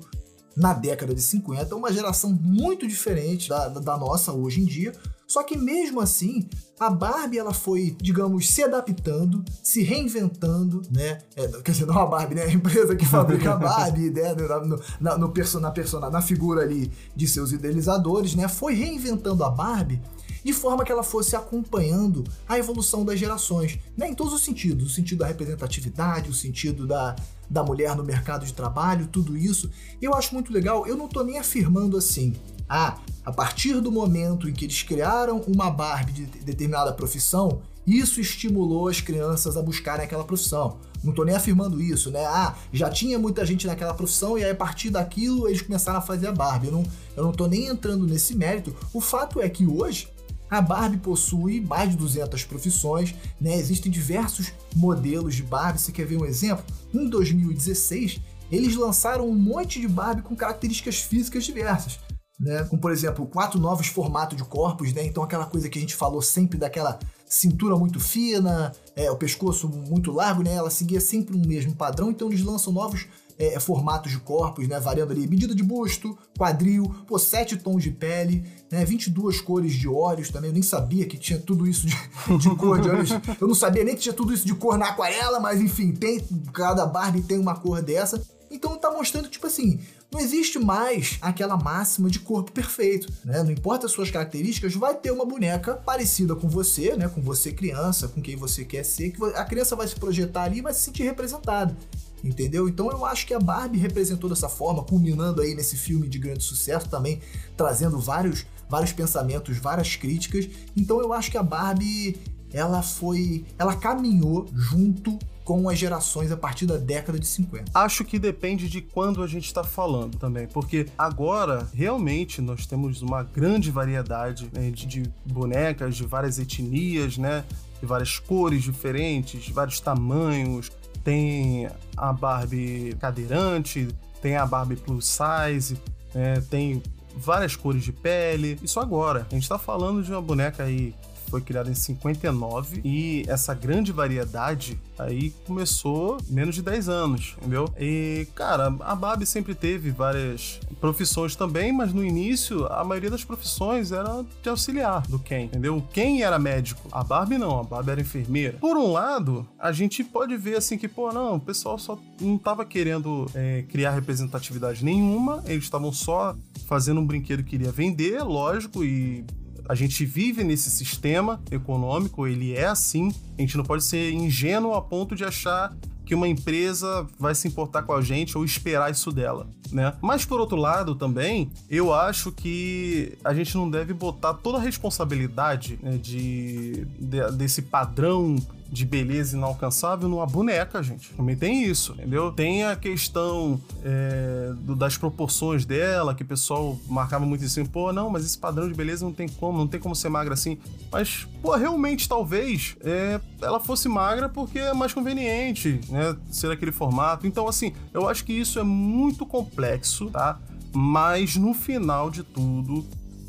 na década de 50, uma geração muito diferente da, da, nossa hoje em dia. Só que mesmo assim, a Barbie ela foi, digamos, se adaptando, se reinventando, né? É, quer dizer, não a Barbie, né? A empresa que fabrica a Barbie, né? No, na, no na, persona, na figura ali de seus idealizadores, né? Foi reinventando a Barbie de forma que ela fosse acompanhando a evolução das gerações, né? Em todos os sentidos, o sentido da representatividade, o sentido da, da mulher no mercado de trabalho, tudo isso. Eu acho muito legal, eu não tô nem afirmando assim, ah, a partir do momento em que eles criaram uma Barbie de determinada profissão, isso estimulou as crianças a buscarem aquela profissão. Não tô nem afirmando isso, né? Ah, já tinha muita gente naquela profissão e aí a partir daquilo eles começaram a fazer a Barbie. Eu não, eu não tô nem entrando nesse mérito. O fato é que hoje a Barbie possui mais de 200 profissões, né? Existem diversos modelos de Barbie. Você quer ver um exemplo? Em 2016, eles lançaram um monte de Barbie com características físicas diversas. Né? Como, por exemplo, quatro novos formatos de corpos, né? Então, aquela coisa que a gente falou sempre daquela cintura muito fina, é, o pescoço muito largo, né? Ela seguia sempre um mesmo padrão, então eles lançam novos é, formatos de corpos, né? Variando ali medida de busto, quadril, pô, sete tons de pele, né? 22 cores de olhos também. Eu nem sabia que tinha tudo isso de, de cor de olhos. Eu não sabia nem que tinha tudo isso de cor na aquarela, mas enfim, tem cada Barbie tem uma cor dessa. Então tá mostrando, tipo assim, não existe mais aquela máxima de corpo perfeito, né? Não importa as suas características, vai ter uma boneca parecida com você, né? Com você criança, com quem você quer ser, que a criança vai se projetar ali e vai se sentir representada. Entendeu? Então eu acho que a Barbie representou dessa forma, culminando aí nesse filme de grande sucesso também, trazendo vários, vários pensamentos, várias críticas. Então eu acho que a Barbie ela foi, ela caminhou junto com as gerações a partir da década de 50. Acho que depende de quando a gente está falando também, porque agora realmente nós temos uma grande variedade né, de, de bonecas de várias etnias, né, de várias cores diferentes, vários tamanhos. Tem a Barbie cadeirante, tem a Barbie plus size, né, tem várias cores de pele. Isso agora. A gente está falando de uma boneca aí foi criada em 59 e essa grande variedade aí começou menos de 10 anos, entendeu? E, cara, a Barbie sempre teve várias profissões também, mas no início a maioria das profissões era de auxiliar do Ken, entendeu? Ken era médico, a Barbie não, a Barbie era enfermeira. Por um lado, a gente pode ver assim que, pô, não, o pessoal só não tava querendo é, criar representatividade nenhuma, eles estavam só fazendo um brinquedo que iria vender, lógico, e a gente vive nesse sistema econômico, ele é assim. A gente não pode ser ingênuo a ponto de achar que uma empresa vai se importar com a gente ou esperar isso dela, né? Mas por outro lado também, eu acho que a gente não deve botar toda a responsabilidade né, de, de, desse padrão de beleza inalcançável numa boneca, gente. Também tem isso, entendeu? Tem a questão é, do, das proporções dela, que o pessoal marcava muito assim, pô, não, mas esse padrão de beleza não tem como, não tem como ser magra assim. Mas, pô, realmente, talvez é, ela fosse magra porque é mais conveniente, né? Ser aquele formato. Então, assim, eu acho que isso é muito complexo, tá? Mas no final de tudo,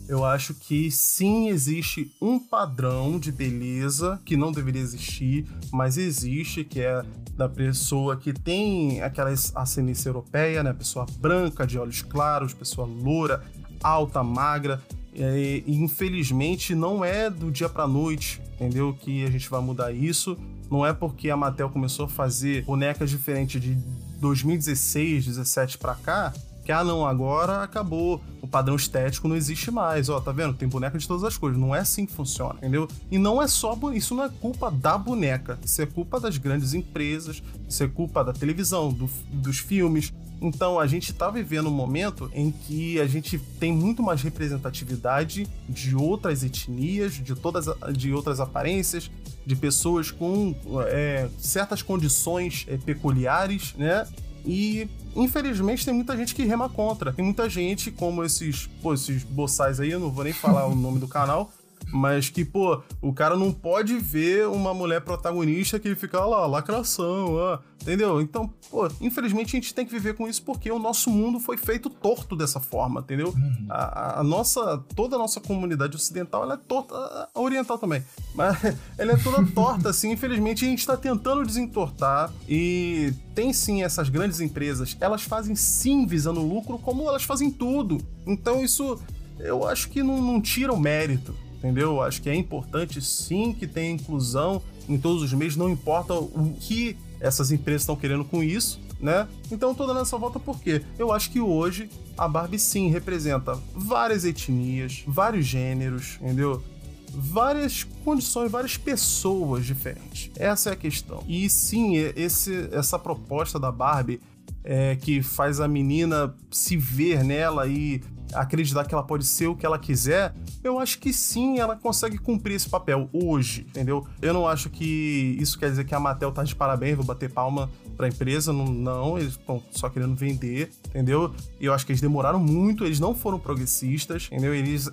eu acho que sim existe um padrão de beleza que não deveria existir, mas existe, que é da pessoa que tem aquela ascendência europeia, né? Pessoa branca, de olhos claros, pessoa loura, alta, magra. E, infelizmente não é do dia para noite, entendeu? Que a gente vai mudar isso. Não é porque a Mattel começou a fazer bonecas diferentes de 2016, 17 para cá que, ah, não, agora acabou. O padrão estético não existe mais. Ó, tá vendo? Tem boneca de todas as cores. Não é assim que funciona, entendeu? E não é só. Isso não é culpa da boneca. Isso é culpa das grandes empresas. Isso é culpa da televisão, do, dos filmes. Então a gente tá vivendo um momento em que a gente tem muito mais representatividade de outras etnias, de todas de outras aparências, de pessoas com é, certas condições é, peculiares, né? E infelizmente tem muita gente que rema contra. Tem muita gente, como esses, pô, esses boçais aí, eu não vou nem falar o nome do canal, mas que, pô, o cara não pode ver uma mulher protagonista que ele fica lá, lacração, ó, entendeu? Então, pô, infelizmente a gente tem que viver com isso porque o nosso mundo foi feito torto dessa forma, entendeu? Uhum. A, a, nossa, toda a nossa comunidade ocidental, ela é torta, a oriental também, mas ela é toda torta, assim, infelizmente a gente tá tentando desentortar e tem sim essas grandes empresas, elas fazem sim visando lucro como elas fazem tudo. Então isso eu acho que não, não tira o mérito entendeu? Acho que é importante sim que tenha inclusão em todos os meios, não importa o que essas empresas estão querendo com isso, né? Então tô dando essa volta porque eu acho que hoje a Barbie sim representa várias etnias, vários gêneros, entendeu? Várias condições, várias pessoas diferentes. Essa é a questão. E sim, esse, essa proposta da Barbie é, que faz a menina se ver nela e acreditar que ela pode ser o que ela quiser, eu acho que sim, ela consegue cumprir esse papel hoje, entendeu? Eu não acho que isso quer dizer que a Mattel tá de parabéns, vou bater palma pra empresa, não, não eles estão só querendo vender, entendeu? E eu acho que eles demoraram muito, eles não foram progressistas, entendeu? Eles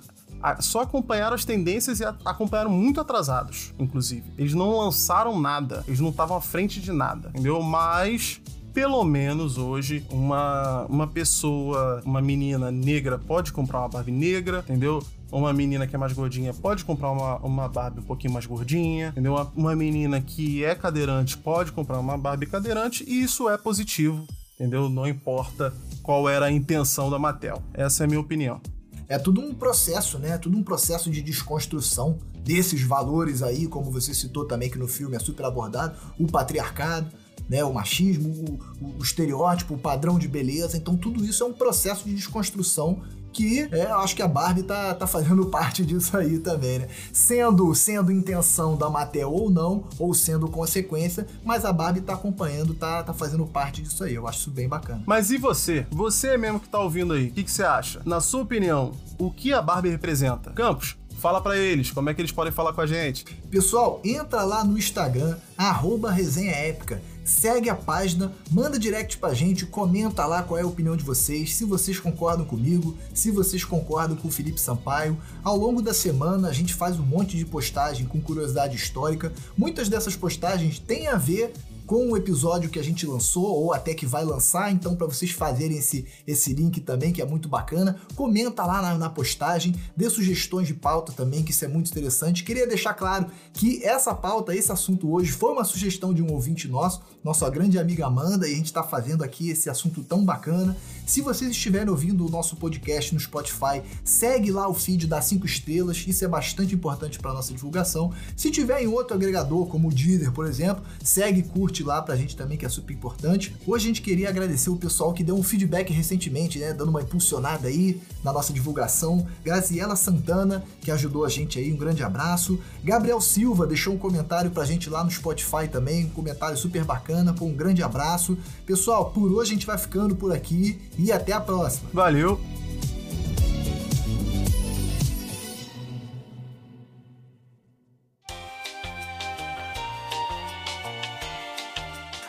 só acompanharam as tendências e acompanharam muito atrasados, inclusive. Eles não lançaram nada, eles não estavam à frente de nada, entendeu? Mas pelo menos hoje, uma, uma pessoa, uma menina negra pode comprar uma Barbie negra, entendeu? Uma menina que é mais gordinha pode comprar uma, uma Barbie um pouquinho mais gordinha, entendeu? Uma, uma menina que é cadeirante pode comprar uma Barbie cadeirante e isso é positivo, entendeu? Não importa qual era a intenção da Mattel. Essa é a minha opinião. É tudo um processo, né? É tudo um processo de desconstrução desses valores aí, como você citou também que no filme é super abordado, o patriarcado, né? O machismo, o, o, estereótipo, o padrão de beleza. Então tudo isso é um processo de desconstrução que é, eu acho que a Barbie tá, tá fazendo parte disso aí também, né? Sendo, sendo intenção da Mattel ou não, ou sendo consequência, mas a Barbie tá acompanhando, tá, tá fazendo parte disso aí. Eu acho isso bem bacana. Mas e você? Você mesmo que tá ouvindo aí, o que, que você acha? Na sua opinião, o que a Barbie representa? Campos, Fala para eles, como é que eles podem falar com a gente? Pessoal, entra lá no Instagram, arroba resenha épica segue a página, manda direct pra gente, comenta lá qual é a opinião de vocês, se vocês concordam comigo, se vocês concordam com o Felipe Sampaio. Ao longo da semana a gente faz um monte de postagem com curiosidade histórica. Muitas dessas postagens têm a ver com o episódio que a gente lançou ou até que vai lançar. Então, para vocês fazerem esse, esse link também, que é muito bacana, comenta lá na, na, postagem, dê sugestões de pauta também, que isso é muito interessante. Queria deixar claro que essa pauta, esse assunto hoje, foi uma sugestão de um ouvinte nosso, nossa grande amiga Amanda, e a gente está fazendo aqui esse assunto tão bacana. Se vocês estiverem ouvindo o nosso podcast no Spotify, segue lá o feed das 5 estrelas, isso é bastante importante para nossa divulgação. Se tiver em outro agregador, como o Deezer, por exemplo, segue e curte lá pra gente também, que é super importante. Hoje a gente queria agradecer o pessoal que deu um feedback recentemente, né, dando uma impulsionada aí na nossa divulgação. Graziela Santana, que ajudou a gente aí, um grande abraço. Gabriel Silva deixou um comentário pra gente lá no Spotify também, um comentário super bacana, com um grande abraço. Pessoal, por hoje a gente vai ficando por aqui e até a próxima. Valeu!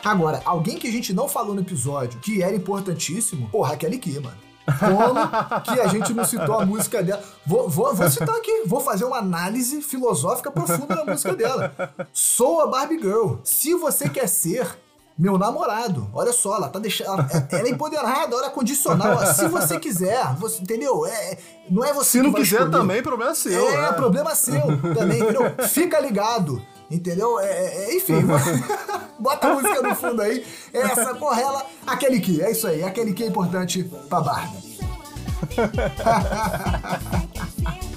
Agora, alguém que a gente não falou no episódio, que era importantíssimo, porra, Raquel Key, mano. Como que a gente não citou a música dela? Vou, vou, vou citar aqui, vou fazer uma análise filosófica profunda da música dela. Sou a Barbie Girl. Se você quer ser meu namorado, olha só, ela tá deixando. Ela, é, ela é empoderada, ela é condicional. se você quiser, você, entendeu? É, não é você Se não quiser escolher. também, problema seu. É, é, problema seu também, entendeu? Fica ligado. Entendeu? É, é, é enfim, bota a música no fundo aí. Essa, porra, ela. Aquele que, é isso aí. Aquele que é importante pra Barbie.